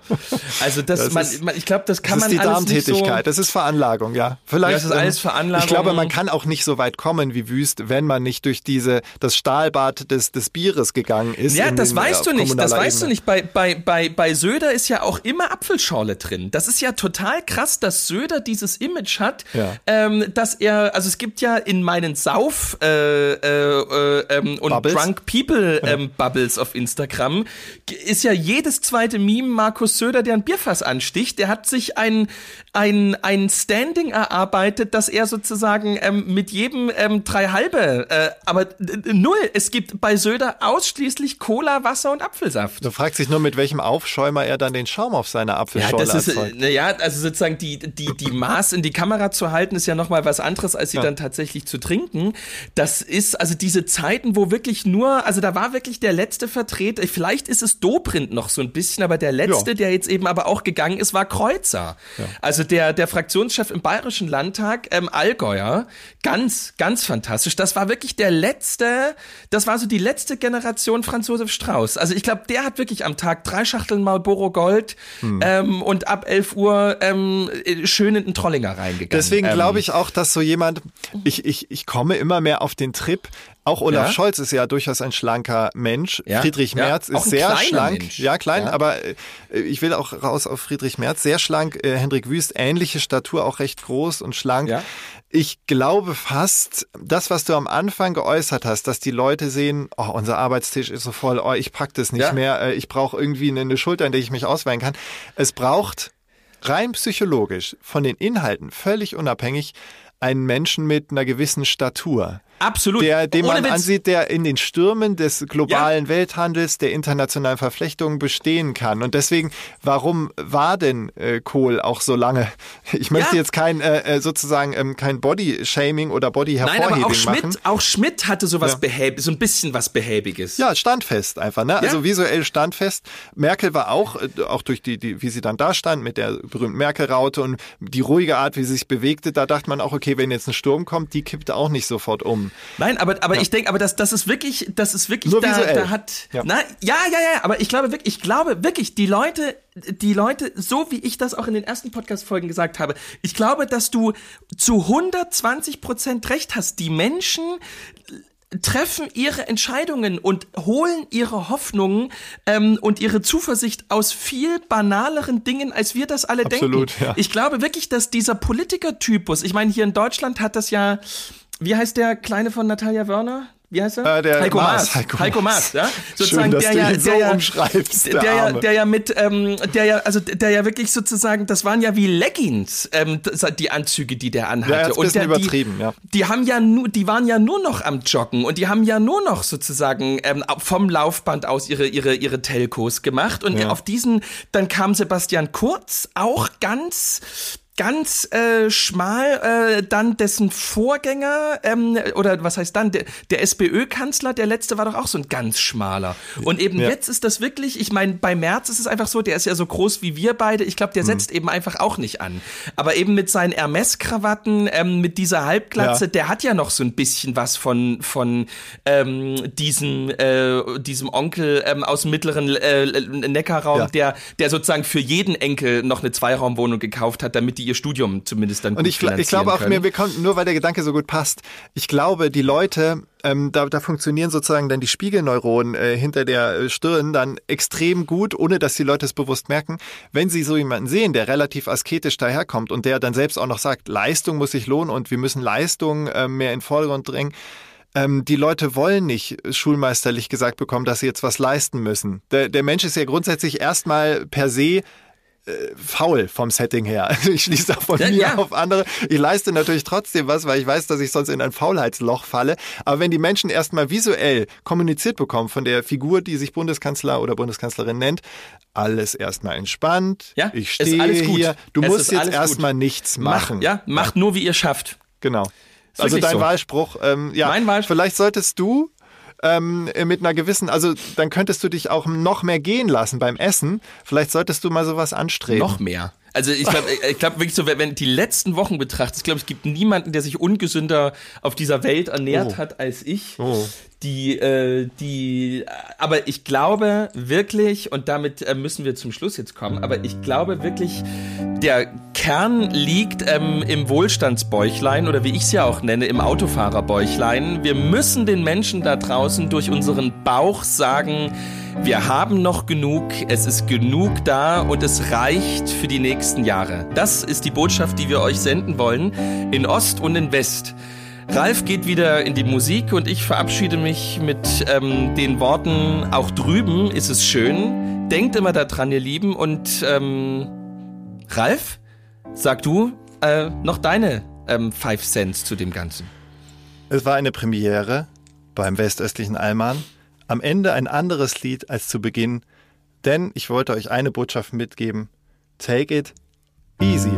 Also das, das man, man, ich glaube, das kann man
alles nicht Tätigkeit. So das ist Veranlagung, ja.
Vielleicht das ist alles Veranlagung.
Ich glaube, man kann auch nicht so weit kommen wie Wüst, wenn man nicht durch diese das Stahlbad des, des Bieres gegangen ist.
Ja, das in, weißt du nicht. Das weißt Ebene. du nicht. Bei, bei, bei, bei Söder ist ja auch immer Apfelschorle drin. Das ist ja total krass, dass Söder dieses Image hat, ja. ähm, dass er, also es gibt ja in meinen Sauf äh, äh, äh, und Bubbles. Drunk People ähm. Bubbles auf Instagram ist ja jedes zweite Meme Markus Söder, der ein Bierfass ansticht. Der hat sich ein ein, ein Standing erarbeitet, dass er sozusagen ähm, mit jedem ähm, drei halbe, äh, aber null. Es gibt bei Söder ausschließlich Cola, Wasser und Apfelsaft.
Du fragst dich nur, mit welchem Aufschäumer er dann den Schaum auf seiner Apfelschorle ja, das ist, erzeugt.
Ja, also sozusagen die, die, die Maß in die Kamera zu halten, ist ja nochmal was anderes, als sie ja. dann tatsächlich zu trinken. Das ist also diese Zeiten, wo wirklich nur, also da war wirklich der letzte Vertreter, vielleicht ist es Dobrindt noch so ein bisschen, aber der letzte, ja. der jetzt eben aber auch gegangen ist, war Kreuzer. Ja. Also also der, der Fraktionschef im Bayerischen Landtag, ähm, Allgäuer, ganz, ganz fantastisch. Das war wirklich der letzte, das war so die letzte Generation Franz Josef Strauß. Also ich glaube, der hat wirklich am Tag drei Schachteln Marlboro Gold hm. ähm, und ab 11 Uhr ähm, schön in den Trollinger reingegangen.
Deswegen glaube ähm, ich auch, dass so jemand, ich, ich, ich komme immer mehr auf den Trip, auch Olaf ja? Scholz ist ja durchaus ein schlanker Mensch. Ja? Friedrich Merz ja? ist sehr schlank. Mensch. Ja, klein, aber äh, ich will auch raus auf Friedrich Merz. Sehr schlank. Äh, Hendrik Wüst, ähnliche Statur, auch recht groß und schlank. Ich glaube fast, das, was du am Anfang geäußert hast, dass die Leute sehen, oh, unser Arbeitstisch ist so voll, oh, ich pack das nicht mehr, äh, ich brauche irgendwie eine Schulter, in der ich mich ausweihen kann. Es braucht rein psychologisch von den Inhalten völlig unabhängig einen Menschen mit einer gewissen Statur.
Absolut.
Der, den Ohne man Witz. ansieht, der in den Stürmen des globalen ja. Welthandels, der internationalen Verflechtungen bestehen kann. Und deswegen, warum war denn äh, Kohl auch so lange? Ich möchte ja. jetzt kein äh, äh sozusagen ähm, kein Body-Shaming oder Body-Hervorhebung
Nein, aber auch
Schmidt,
machen. auch Schmidt hatte sowas ja. behäb so ein bisschen was behäbiges.
Ja, standfest einfach, ne? Also visuell standfest. Merkel war auch, äh, auch durch die, die, wie sie dann da stand mit der berühmten Merkel-Raute und die ruhige Art, wie sie sich bewegte, da dachte man auch, okay, wenn jetzt ein Sturm kommt, die kippt auch nicht sofort um.
Nein, aber, aber ja. ich denke, aber das, das ist wirklich, das ist wirklich,
Nur
da,
visuell.
da hat, ja. Na, ja, ja, ja, aber ich glaube wirklich, ich glaube wirklich, die Leute, die Leute, so wie ich das auch in den ersten Podcast-Folgen gesagt habe, ich glaube, dass du zu 120 Prozent recht hast. Die Menschen treffen ihre Entscheidungen und holen ihre Hoffnungen ähm, und ihre Zuversicht aus viel banaleren Dingen, als wir das alle
Absolut,
denken.
Ja.
Ich glaube wirklich, dass dieser Politikertypus, ich meine, hier in Deutschland hat das ja wie heißt der Kleine von Natalia Wörner? Wie heißt er?
Äh, der
Heiko
Maas.
Heiko, Heiko Maas, ja.
Sozusagen Schön, dass der, du ja, der so ja, umschreibst,
der, der, ja, der ja mit, ähm, der ja, also der ja wirklich sozusagen, das waren ja wie Leggings, ähm, die Anzüge, die der anhatte.
Ja, und der,
übertrieben,
die, ja.
Die haben ja nur, die waren ja nur noch am Joggen und die haben ja nur noch sozusagen ähm, vom Laufband aus ihre ihre ihre Telcos gemacht und ja. auf diesen, dann kam Sebastian Kurz auch ganz ganz äh, schmal äh, dann dessen Vorgänger ähm, oder was heißt dann der, der SPÖ-Kanzler, der letzte war doch auch so ein ganz schmaler. Und eben ja. jetzt ist das wirklich, ich meine, bei Merz ist es einfach so, der ist ja so groß wie wir beide. Ich glaube, der mhm. setzt mhm. eben einfach auch nicht an. Aber eben mit seinen Hermes-Krawatten, ähm, mit dieser Halbglatze, ja. der hat ja noch so ein bisschen was von von ähm, diesem äh, diesem Onkel ähm, aus dem mittleren äh, Neckarraum, ja. der der sozusagen für jeden Enkel noch eine Zweiraumwohnung gekauft hat, damit die die ihr Studium zumindest dann
Und ich, ich glaube auch
können.
mir, wir kommen, nur weil der Gedanke so gut passt, ich glaube, die Leute, ähm, da, da funktionieren sozusagen dann die Spiegelneuronen äh, hinter der äh, Stirn dann extrem gut, ohne dass die Leute es bewusst merken. Wenn sie so jemanden sehen, der relativ asketisch daherkommt und der dann selbst auch noch sagt, Leistung muss sich lohnen und wir müssen Leistung äh, mehr in den Vordergrund drängen, ähm, die Leute wollen nicht schulmeisterlich gesagt bekommen, dass sie jetzt was leisten müssen. Der, der Mensch ist ja grundsätzlich erstmal per se äh, faul vom Setting her. Also ich schließe da von ja, mir ja. auf andere. Ich leiste natürlich trotzdem was, weil ich weiß, dass ich sonst in ein Faulheitsloch falle. Aber wenn die Menschen erstmal visuell kommuniziert bekommen von der Figur, die sich Bundeskanzler oder Bundeskanzlerin nennt, alles erstmal entspannt.
Ja,
ich stehe hier. Du es musst jetzt erstmal nichts machen.
Mach, ja, macht nur, wie ihr schafft.
Genau. Also dein so. Wahlspruch, ähm, ja, mein Wahlspruch. vielleicht solltest du ähm, mit einer gewissen, also dann könntest du dich auch noch mehr gehen lassen beim Essen. Vielleicht solltest du mal sowas anstreben.
Noch mehr. Also ich glaube ich glaub wirklich so, wenn die letzten Wochen betrachtest, ich glaube, es gibt niemanden, der sich ungesünder auf dieser Welt ernährt oh. hat als ich. Oh. Die, äh, die, aber ich glaube wirklich, und damit äh, müssen wir zum Schluss jetzt kommen, aber ich glaube wirklich, der Kern liegt ähm, im Wohlstandsbäuchlein oder wie ich es ja auch nenne, im Autofahrerbäuchlein. Wir müssen den Menschen da draußen durch unseren Bauch sagen, wir haben noch genug, es ist genug da und es reicht für die nächsten Jahre. Das ist die Botschaft, die wir euch senden wollen, in Ost und in West. Ralf geht wieder in die Musik und ich verabschiede mich mit ähm, den Worten, auch drüben ist es schön. Denkt immer daran, ihr Lieben. Und ähm, Ralf, sag du äh, noch deine ähm, Five Cents zu dem Ganzen.
Es war eine Premiere beim westöstlichen Alman am Ende ein anderes Lied als zu Beginn, denn ich wollte euch eine Botschaft mitgeben. Take it easy.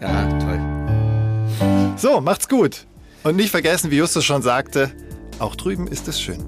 Ja, toll.
So, macht's gut. Und nicht vergessen, wie Justus schon sagte, auch drüben ist es schön.